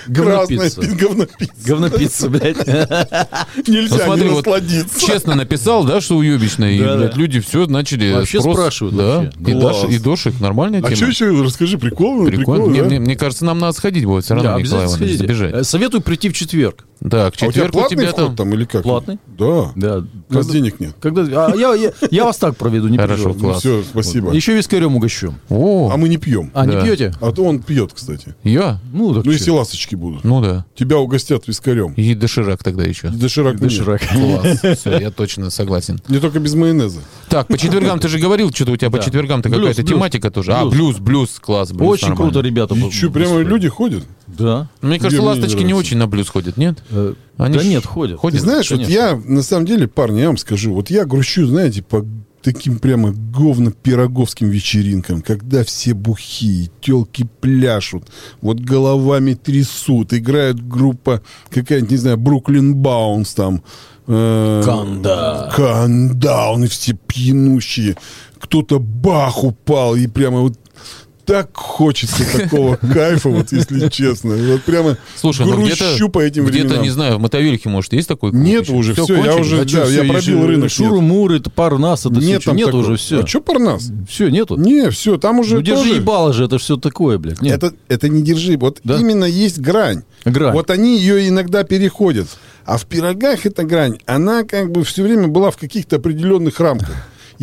Говнопицца. Говнопицца. Говнопицца, блядь. Нельзя Ну, смотри, не вот насладиться. Честно написал, да, что уебищное, и, Да, блядь, да. люди все начали Вообще спрос- спрашивают Да, вообще. и. Даш- и дошик, нормальная А тема. что еще? Расскажи, прикол? Прикольно. прикол, Мне, да? мне- мне кажется, нам надо сходить будет все равно, Да, Николай обязательно Иванович, забежать. Э, Советую прийти в четверг. Так, А у тебя четверг у платный тебя вход там... там или как? Платный. Да. Да. У нас Когда- денег нет. Когда, а я, я, я вас так проведу, не Хорошо. Ну класс. все, спасибо. Еще вискарем угощу. О, А мы не пьем. А, Да. не пьете? А то он пьет, кстати. я? Ну, так Ну, если ласточки будут. Ну да. Тебя угостят вискарем. И доширак тогда еще. И доширак нет. Доширак. Класс. Все, я точно согласен. Не только без майонеза. Так, по четвергам ты же говорил, что-то у тебя по четвергам-то какая-то тематика тоже. А, Блюз. блюз, класс. блюз, Очень круто, ребята. И что, прямо люди ходят? Да. Мне кажется, ласточки не очень на блюз ходят, нет? Э, Они да ж нет, ходят. ходят. Знаешь, вот я, на самом деле, парни, я вам скажу, вот я грущу, знаете, по таким прямо говно-пироговским вечеринкам, когда все бухие, телки пляшут, вот головами трясут, играет группа какая-нибудь, не знаю, Бруклин Баунс там. э, Канда. Кандаун, и все пьянущие. Кто-то бах упал, и прямо вот так хочется такого кайфа, вот если честно. Вот прямо Слушай, ну где-то, по этим где-то, временам. не знаю, в Мотовилихе, может, есть такой клуб Нет еще? уже, всё, я уже- А да, я пробил рынок, Шуру-муры, это Парнас, это Нет все. там Нет такого. уже все. А что Парнас? Все, нету. Не, все, там уже Ну, держи тоже- ебало же, это все такое, блядь. Нет. Это, это не держи. Вот Да? именно есть грань. Грань. Вот они ее иногда переходят. А в пирогах эта грань, она как бы все время была в каких-то определенных рамках.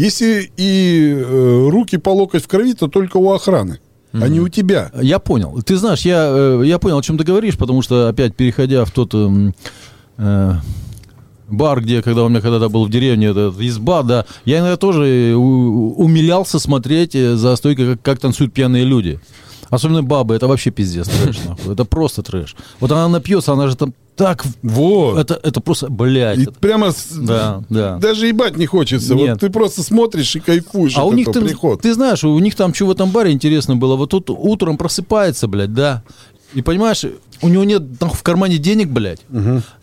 Если и э, руки по локоть в крови, то только у охраны, а не у тебя. Я понял. Ты знаешь, я, э, я понял, о чем ты говоришь, потому что, опять переходя в тот эм, э, бар, где, когда у меня когда-то был в деревне, этот изба, да, я иногда тоже у- умилялся смотреть э, за стойкой, как, как танцуют пьяные люди. Особенно бабы, это вообще пиздец, трэш, нахуй. Это просто трэш. Вот она напьется, она же там так... Вот. Это, это просто, блядь. И это- прямо с- Да, да. даже ебать не хочется. Нет. Вот ты просто смотришь и кайфуешь А у них, ты, приход. ты знаешь, у них там что в этом баре интересно было. Вот тут утром просыпается, блядь, да. И понимаешь, у него нет там, в кармане денег, блядь.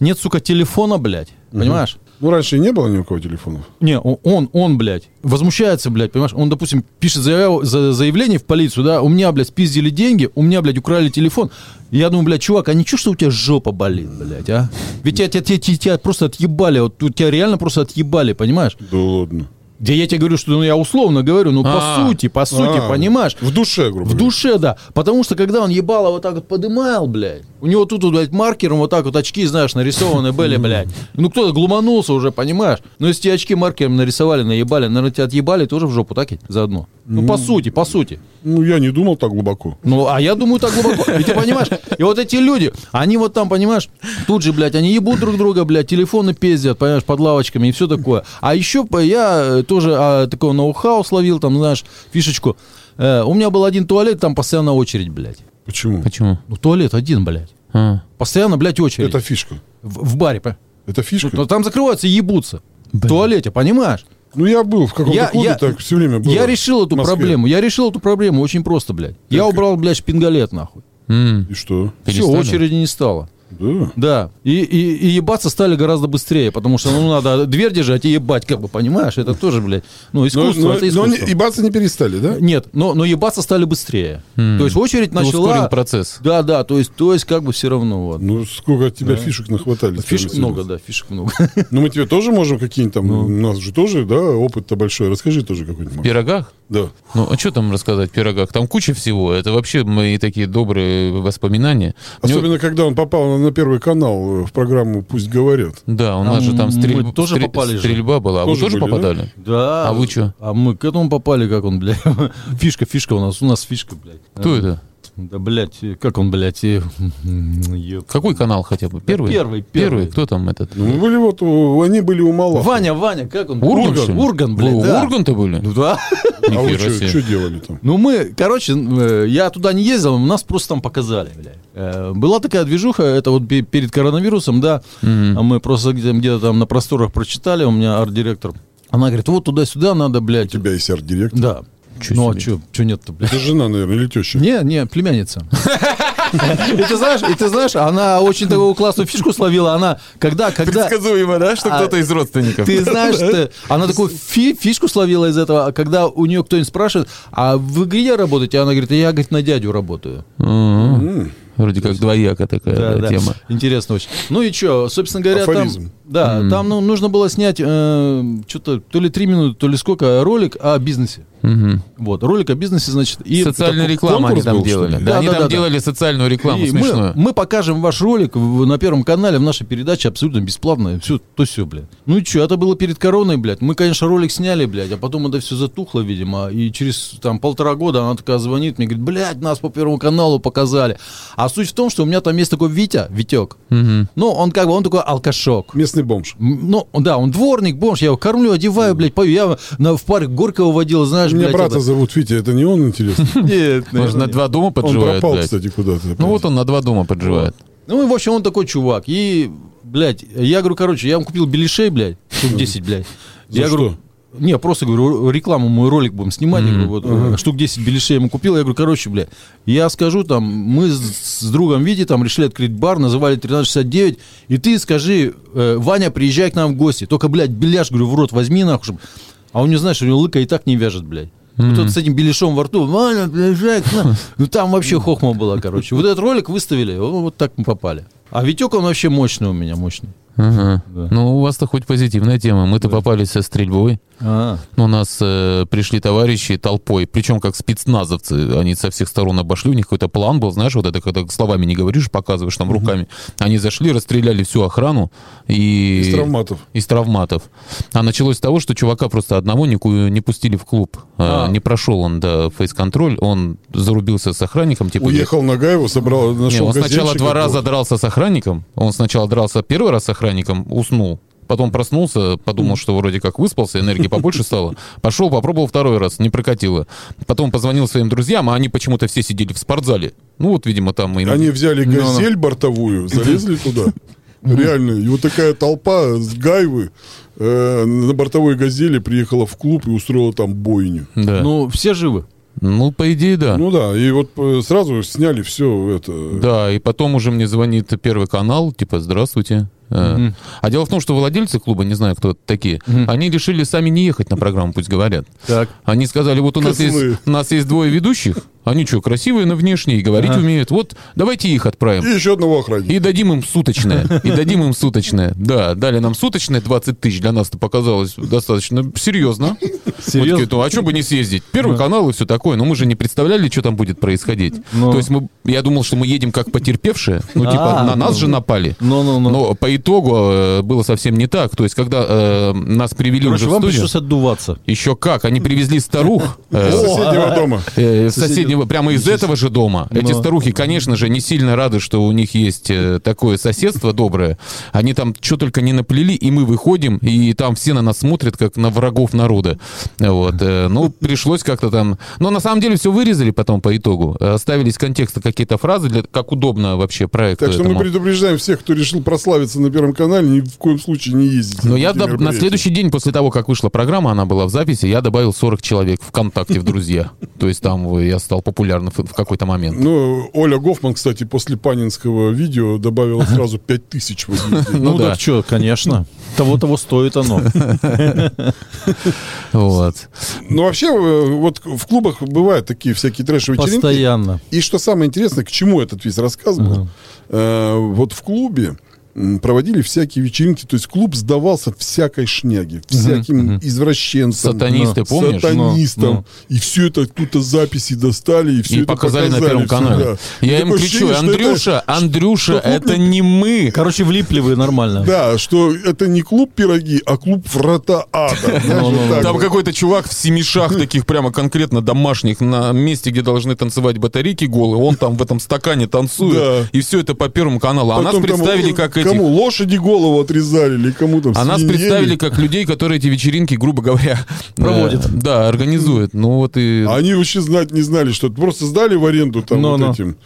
Нет, сука, телефона, блядь. Понимаешь? Ну, раньше и не было ни у кого телефонов. Не, он, он, блядь, возмущается, блядь, понимаешь? Он, допустим, пишет заяв- за- заявление в полицию, да, у меня, блядь, спиздили деньги, у меня, блядь, украли телефон. Я думаю, блядь, чувак, а ничего, что у тебя жопа болит, блядь, а? Ведь тебя, тебя, тебя- тебя просто отъебали, вот тебя реально просто отъебали, понимаешь? Да ладно. Да я тебе говорю, что ну, я условно говорю, ну, по А. сути, по сути, А, понимаешь? В душе, грубо В говоря. душе, да. Потому что, когда он ебало вот так вот подымал, блядь, у него тут, вот, блядь, маркером вот так вот очки, знаешь, нарисованы были, блядь. Ну, кто-то глуманулся уже, понимаешь? Ну, если тебе очки маркером нарисовали, наебали, наверное, тебя отъебали тоже в жопу, так ведь, заодно? Ну, по сути, по сути. Ну, я не думал так глубоко. Ну, а я думаю так глубоко. И ты понимаешь, и вот эти люди, они вот там, понимаешь, тут же, блядь, они ебут друг друга, блядь, телефоны пиздят, понимаешь, под лавочками и все такое. А еще по- я э, тоже а, такого ноу-хау словил, там, знаешь, фишечку. Э, у меня был один туалет, там постоянно очередь, блядь. Почему? Почему? Ну, туалет один, блядь. А. Постоянно, блядь, очередь. Это фишка. В, в баре, по- Это фишка. Но там закрываются и ебутся. В туалете, понимаешь? Ну, я был в каком-то Я- клубе, я- так все время было. Я решил эту проблему. Я решил эту проблему очень просто, блядь. Я Так. убрал, блядь, шпингалет, нахуй. М. И что? Все, очереди не стало. Да. Да. И, и, и ебаться стали гораздо быстрее, потому что ну надо дверь держать и ебать, как бы, понимаешь? Это тоже, блядь, ну, Но, искусство, но- это но искусство. не- ебаться не перестали, да? Нет, но, но ебаться стали быстрее. То есть очередь Ты ускорил начала... процесс. Да, да, то есть, то есть как бы все равно вот. Ну, сколько от тебя фишек нахватали. Фишек много, да, фишек много. Ну, мы тебе тоже можем какие-нибудь там... У нас же тоже, да, опыт-то большой. Расскажи тоже какой-нибудь. В пирогах? Да. Ну, а что там рассказать в пирогах? Там куча всего. Это вообще мои такие добрые воспоминания. Мне- Особенно, когда он попал на Первый канал э, в программу «Пусть говорят». Да, у нас же там мы стрель- тоже стрель- попали же. стрельба была. А Тоже вы тоже были, да? попадали? Да. А вы чё? А мы к этому попали, как он, блядь. Фишка, фишка у нас, у нас фишка, блядь. Кто это? Да, блядь, как он, блядь, э, ёп. Какой канал хотя бы? Первый? первый, первый. Кто там этот? Ну, мы были вот, у- они были у Малахова. Ваня, Ваня, как он? Урган, ли? Урган, блядь, Вы да. у Урганта были? Ну да. А вы что делали там? Ну, мы, короче, э, я туда не ездил, нас просто там показали, блядь. Э, Была такая движуха, это вот пе- перед коронавирусом, да, а мы просто где- где-то там на просторах прочитали, у меня арт-директор. Она говорит, вот туда-сюда надо, У блядь. тебя есть арт-директор? Да. Чё ну, а себе. что, что нет-то, блядь? Это жена, наверное, или теща? Не, не, племянница. И ты знаешь, и ты знаешь, она очень такую классную фишку словила. Она, когда, когда... Предсказуемо, да, что А, кто-то из родственников? Ты знаешь, ты- она такую фи- фишку словила из этого, а когда у нее кто-нибудь спрашивает, а вы где работаете? Она говорит, я, говорит, на дядю работаю. Вроде как двояка такая Да, да, да. тема. Интересно очень. Ну и что, собственно говоря, Афоризм. там, да, там ну, нужно было снять э, что-то то ли три минуты, то ли сколько ролик о бизнесе. Мгм. Вот, ролик о бизнесе, значит. И Социальную рекламу они там был, делали. ли? Да, Да, они да, там да, да. делали социальную рекламу И смешную. мы, мы покажем ваш ролик в- на Первом канале в нашей передаче абсолютно бесплатно. Все, то все, блядь. Ну и что, это было перед короной, блядь. Мы, конечно, ролик сняли, блядь, а потом это все затухло, видимо. И через там полтора года она такая звонит мне, говорит, блядь, нас по Первому каналу показали. А суть в том, что у меня там есть такой Витя, Витек. Мгм. Ну, он как бы, он такой алкашок. Местный бомж. Ну, да, он дворник, бомж, я его кормлю, одеваю, блядь, пою. Я на, в парк Горького водил, знаешь, Меня брата зовут Витя, это не он, интересно? Нет, Может, на два дома Он подживает, пропал, блядь. кстати, куда-то. Ну вот он на два дома подживает. Ну, и, в общем, он такой чувак. И, блядь, я говорю, короче, я ему купил беляшей, блядь, штук 10, блядь. За я что? говорю, не, просто говорю, рекламу, мой ролик будем снимать. Я говорю, вот, э, штук 10 беляшей я ему купил. Я говорю, короче, блядь, я скажу там, мы с, с другом Вити там решили открыть бар, называли 1369, и ты скажи, э, Ваня, приезжай к нам в гости. Только, блядь, беляш, говорю, в рот возьми, нахуй. чтоб- А он не знаешь, у него лыка и так не вяжет, блядь. Вот тут с этим беляшом во рту, Ваня, приезжай к нам. Ну там вообще хохма была, короче. Вот этот ролик выставили, вот так мы попали. А Витек, он вообще мощный у меня, мощный. Ага. Да. Ну, у вас-то хоть позитивная тема. Мы-то попали со стрельбой. А, У нас э, пришли товарищи толпой, причем как спецназовцы. Они со всех сторон обошли, у них какой-то план был, знаешь, вот это, когда словами не говоришь, показываешь там руками. Они зашли, расстреляли всю охрану и... Из травматов. Из травматов. А началось с того, что чувака просто одного не, не пустили в клуб. Э, А. Не прошел он до фейс-контроль, он зарубился с охранником. Типа, Уехал на Гаева, собрал, не, нашел он сначала два раза дрался с охранником. Он сначала дрался первый раз с охранником, уснул. Потом проснулся, подумал, что вроде как выспался, энергии побольше стало. Пошел, попробовал второй раз, не прокатило. Потом позвонил своим друзьям, а они почему-то все сидели в спортзале. Ну вот, видимо, там им... Они взяли Ну, ну. газель бортовую, залезли туда. Реально. И вот такая толпа с Гайвы э, на бортовой газели приехала в клуб и устроила там бойню. Да. Ну, ну, все живы. по идее, да. Ну да, и вот э, сразу сняли все это. Да, и потом уже мне звонит Первый канал, типа, здравствуйте. Э, А дело в том, что владельцы клуба, не знаю, кто это такие, они решили сами не ехать на программу, пусть говорят. Так. Они сказали, вот у нас, Козлы. есть, у нас есть двое ведущих, они что, красивые на внешне и говорить Ага. умеют. Вот давайте их отправим. И еще одного охранника. И дадим им суточное. И дадим им суточное. Да, дали нам суточное 20 тысяч. Для нас это показалось достаточно серьезно. Серьезно? Ну а что бы не съездить? Первый канал и все такое. Но мы же не представляли, что там будет происходить. Ну. То есть мы, я думал, что мы едем как потерпевшие. Ну типа А, на нас ну. же напали. Ну-ну-ну. Но по итогу э, было совсем не так. То есть когда э, нас привели Короче, уже в вам студию... пришлось отдуваться. Еще как, они привезли старух. э, соседнего дома. Э, соседнего, прямо из этого же дома. Эти Но. старухи, конечно же, не сильно рады, что у них есть э, такое соседство доброе. Они там что только не наплели, и мы выходим, и там все на нас смотрят, как на врагов народа. Вот. э, Ну, пришлось как-то там... Но на самом деле все вырезали потом по итогу. Оставили из контекста какие-то фразы, для... как удобно вообще проекту Так что мы этому. предупреждаем всех, кто решил прославиться на Первом канале, ни в коем случае не ездить. Но на я доб- на следующий день после того, как вышла программа, она была в записи, я добавил 40 человек ВКонтакте в друзья. То есть там э, я стал популярным в какой-то момент. Ну, Оля Гофман, кстати, после панинского видео добавила сразу 5000 в один день. Ну, Ну да. так что, конечно. Того-того стоит оно. Вот. Ну, вообще, э, вот в клубах бывают такие всякие трэшевые вечеринки. Постоянно. И что самое интересное, к чему этот весь рассказ был, э, вот в клубе проводили всякие вечеринки, то есть клуб сдавался всякой шняге, всяким извращенцам, Сатанисты, помнишь? сатанистам, Ну, ну. и все это оттуда записи достали, и все И это показали на Первом канале. Я И им кричу, что это- Андрюша, Андрюша, что клуб это не- не мы. Короче, влипли вы нормально. Да, что это не клуб пироги, а клуб врата ада. Ну, Там какой-то чувак в семишах таких прямо конкретно домашних на месте, где должны танцевать батарейки голые, он там в этом стакане танцует, и все это по Первому каналу. А нас представили как этих... Кому? Лошади голову отрезали или кому там? А нас представили как людей, которые эти вечеринки, грубо говоря, Проводят. э, да, организуют. Ну вот и... Они вообще знать не знали, что просто сдали в аренду там Ну, вот ну. этим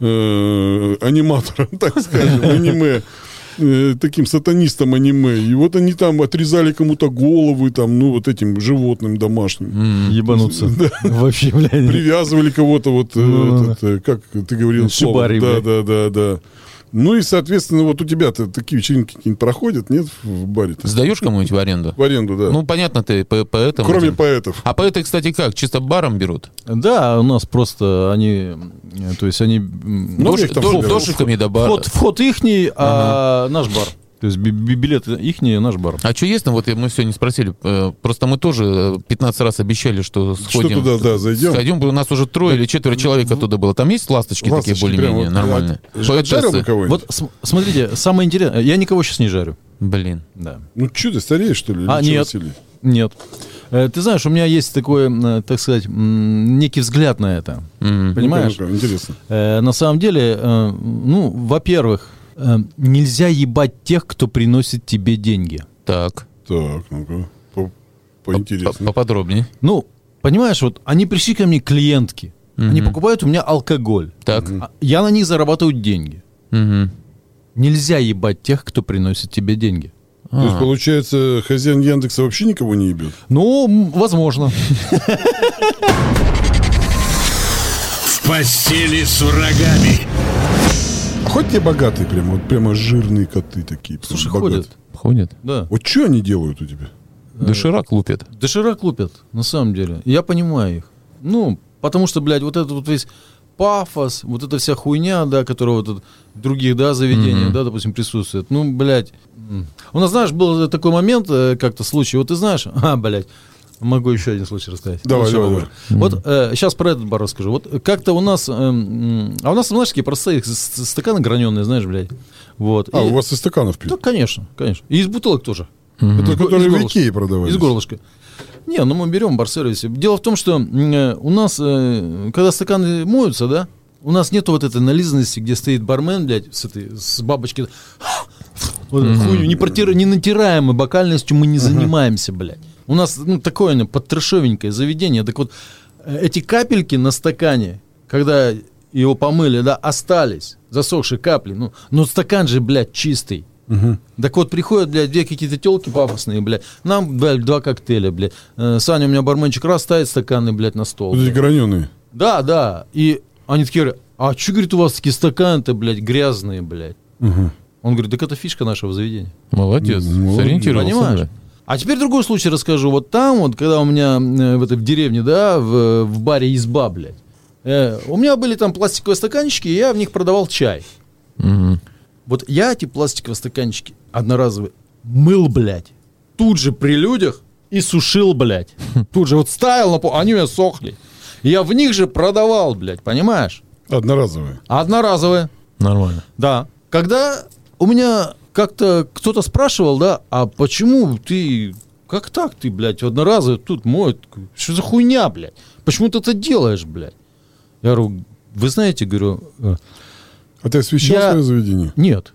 э, аниматорам, так скажем, аниме. э, таким сатанистам аниме. И вот они там отрезали кому-то головы, там, ну, вот этим животным домашним. Ебануться. Вообще, блядь. Привязывали кого-то, вот, э, Ну, этот, э, как ты говорил, слово. Да, да, да, да. Ну и, соответственно, вот у тебя-то такие вечеринки какие-нибудь проходят, нет, в баре-то? Сдаешь кому-нибудь в аренду? В аренду, да. Ну, понятно, ты по, по этому... Кроме этим. поэтов. А поэты, кстати, как? Чисто баром берут? Да, у нас просто они, э, то есть они... Много Дош- их там до- собиралось? Дошиками до бара. Вход, вход ихний, а наш бар. То есть би- би- билеты их, наш бар. А что есть там? Вот мы не спросили. Э, Просто мы тоже э, 15 раз обещали, что Что сходим. туда, да, зайдем? Сходим, у нас уже трое или четверо человек оттуда было. Там есть ласточки, Ласточки такие более-менее вот, нормальные? Жарил кого-нибудь? Вот см- смотрите, самое интересное, я никого сейчас не жарю. Блин. Да. Ну что, ты стареешь, что ли? А, нет. Василий? Нет. Э, Ты знаешь, у меня есть такой, э, так сказать, некий взгляд на это. М. Понимаешь? Ну-ка, интересно. Э, На самом деле, э, ну, во-первых, э, нельзя ебать тех, кто приносит тебе деньги. Так. Так, ну-ка, по- По- поинтереснее. Поподробнее. Ну, понимаешь, вот они пришли ко мне клиентки, они покупают у меня алкоголь. Так. А Я на них зарабатываю деньги. Мгм. Нельзя ебать тех, кто приносит тебе деньги. То есть, получается, хозяин Яндекса вообще никого не ебет? Ну, возможно. В постели с врагами. Хоть те богатые прямо, вот прямо жирные коты такие. прям Слушай, богатые. ходят. Ходит. Да. Вот что они делают у тебя? Доширак лупит. Доширак лупят, на самом деле. Я понимаю их. Ну, потому что, блядь, вот этот вот весь пафос, вот эта вся хуйня, да, которая вот тут в других, да, заведениях, да, допустим, присутствует. Ну, блядь. м. У нас, знаешь, был такой момент, э, как-то случай, вот ты знаешь, а, блядь, могу еще один случай рассказать. Давай, давай, говорю. Вот сейчас про этот бар расскажу. Вот как-то у нас, э, а у нас, знаешь, такие простые стаканы граненые, знаешь, блядь. Вот. А, И- у вас из стаканов Да, пьют? конечно, конечно. И из бутылок тоже. Это Из которые в. Икее продавались. Из горлышка. Не, ну мы берем бар-сервисе. Дело в том, что э, у нас, э, когда стаканы моются, да, у нас нету вот этой нализанности, где стоит бармен, блядь, с этой, с бабочки. Вот эту хуйню, не, протира- не натираемой бокальностью мы не занимаемся, блядь. У нас, ну, такое, ну, подтрешовенькое заведение. Так вот, эти капельки на стакане, когда его помыли, да, остались, засохшие капли. Ну, но стакан же, блядь, чистый. Так вот, приходят, блядь, две какие-то телки пафосные, блядь. Нам, блядь, два коктейля, блядь. Э, Саня, у меня барменчик раз ставит стаканы, блядь, на стол. Вот эти граненые. Да, да. И они такие говорят, а что, говорит, у вас такие стаканы-то, блядь, грязные, блядь? Он говорит, так это фишка нашего заведения. Молодец. Молодец. Сориентировался. Понимаешь? да. А теперь другой случай расскажу. Вот там, вот, когда у меня э, в этой в деревне, да, в, в баре изба, блядь. э, у меня были там пластиковые стаканчики, и я в них продавал чай. Мгм. Вот я эти пластиковые стаканчики одноразовые мыл, блядь, тут же при людях и сушил, блядь. Тут же вот ставил на пол, они у меня сохли. Я в них же продавал, блядь, понимаешь? Одноразовые. Одноразовые. Нормально. Да. Когда у меня как-то кто-то спрашивал, да, а почему ты, как так ты, блядь, одноразовый тут моет? Что за хуйня, блядь? Почему ты это делаешь, блядь? Я говорю, вы знаете, говорю, э, А ты освещал Я- свое заведение? нет.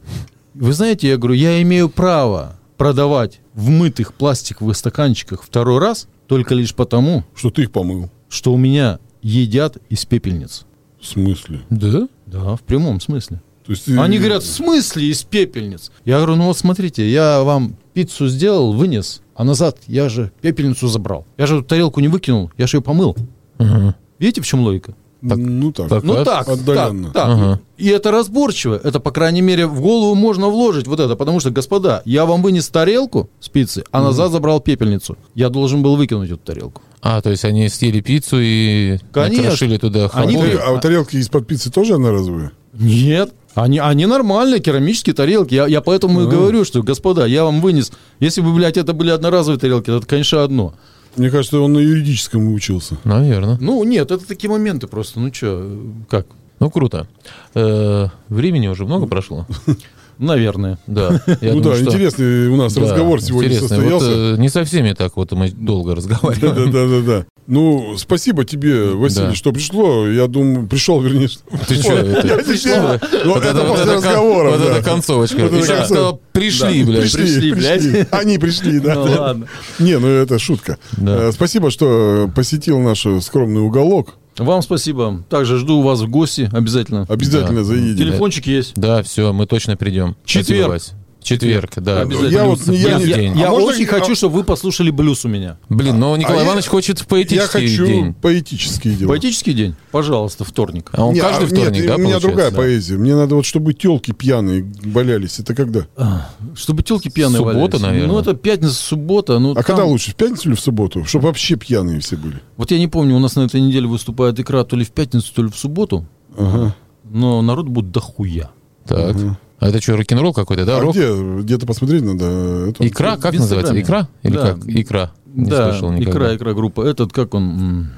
Вы знаете, я говорю, я имею право продавать в мытых пластиковых стаканчиках второй раз только лишь потому, Что ты их помыл? что у меня едят из пепельниц. В смысле? Да? Да, в прямом смысле. То есть ты- Они говорят, в смысле из пепельниц? Я говорю, ну вот смотрите, я вам пиццу сделал, вынес, а назад я же пепельницу забрал. Я же эту тарелку не выкинул, я же ее помыл. Ага. Видите, в чем логика? Ну так. Так. Ну так, отдаленно. так, так. Ага. И это разборчиво. Это, по крайней мере, в голову можно вложить вот это. Потому что, господа, я вам вынес тарелку с пиццы, а назад забрал пепельницу. Я должен был выкинуть эту тарелку. А, то есть они съели пиццу и Конечно. накрошили туда Они халву. Ой, а тарелки из-под пиццы тоже одноразовые? Нет. Они, они нормальные, керамические тарелки. Я, я поэтому и говорю, что, господа, я вам вынес. Если бы, блядь, это были одноразовые тарелки, то это, конечно, одно. Мне кажется, он на юридическом учился. Наверное. Ну, нет, это такие моменты просто. Ну, что, как? Ну, круто. Э, времени уже много прошло. Наверное. Да. Я ну думаю, да, что- интересный у нас Да, разговор сегодня интересный. состоялся. Вот, э, не со всеми так вот мы долго разговариваем. Да, да, да, да. Ну, спасибо тебе, Василий, Да. что пришло. Я думаю, пришел, вернее, что... Ты что, это- Ну, Вот это вот после разговора. Вот да. это концовочка. Вот Еще сказал, пришли, Да, блядь. Пришли, пришли, блядь. Они пришли, да. Ну, ладно. Не, ну это шутка. Да. Э, Спасибо, что посетил наш скромный уголок. Вам спасибо. Также жду вас в гости обязательно. Обязательно Да. заедем. Телефончик есть. Да, все, мы точно придем. Четверг. Спасибо, Вась. Четверг, да. Обязательно. Я вот Я я день. А Я можно- очень хочу, чтобы вы послушали блюз у меня. Блин, но Николай А я- Иванович хочет в Я поэтический хочу день. поэтические дела. Поэтический день? Пожалуйста, вторник. А он Не, каждый а, вторник, нет, да, у меня получается, другая да? поэзия. Мне надо вот, чтобы телки пьяные валялись. Это когда? А, Чтобы телки пьяные Суббота, валялись. наверное. Ну, это пятница, суббота. Ну, А там- когда лучше, в пятницу или в субботу? Чтобы вообще пьяные все были. Вот я не помню, у нас на этой неделе выступает икра то ли в пятницу, то ли в субботу. Ага. Но народ будет дохуя. Так. А это что, рок-н-ролл какой-то, да? а Рок? где? Где-то посмотреть надо. Это... Икра, как называется? Икра? Или Да. как? Икра. Не да, слышал никогда. икра, икра группа. Этот, как он?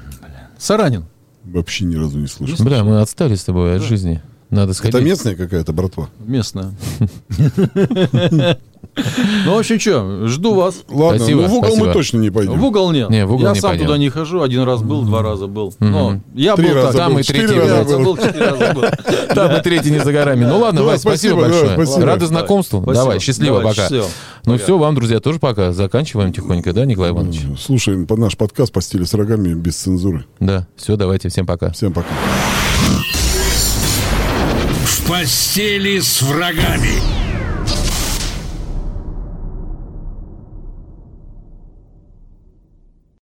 Саранин. Вообще ни разу не слышал. Бля, мы отстали с тобой от жизни. Надо сходить. Это местная какая-то, братва? Местная. Ну, в общем, что, жду вас. Ладно, Спасибо, ну в угол спасибо. мы точно не пойдем. В угол нет. Не, в угол я не сам пойдем. туда не хожу. Один раз был, два раза был. Но я Три был раза. Там был, и третий раза Я был. Там и третий не за горами. Ну ладно, Да, Вась, спасибо, большое. Рады знакомству. Давай, счастливо, пока. Ну все, вам, друзья, тоже пока. Заканчиваем тихонько, да, Николай Иванович? Слушаем наш подкаст по стилю с рогами без цензуры. Да. Все, давайте, всем пока. Всем пока. Постели с врагами.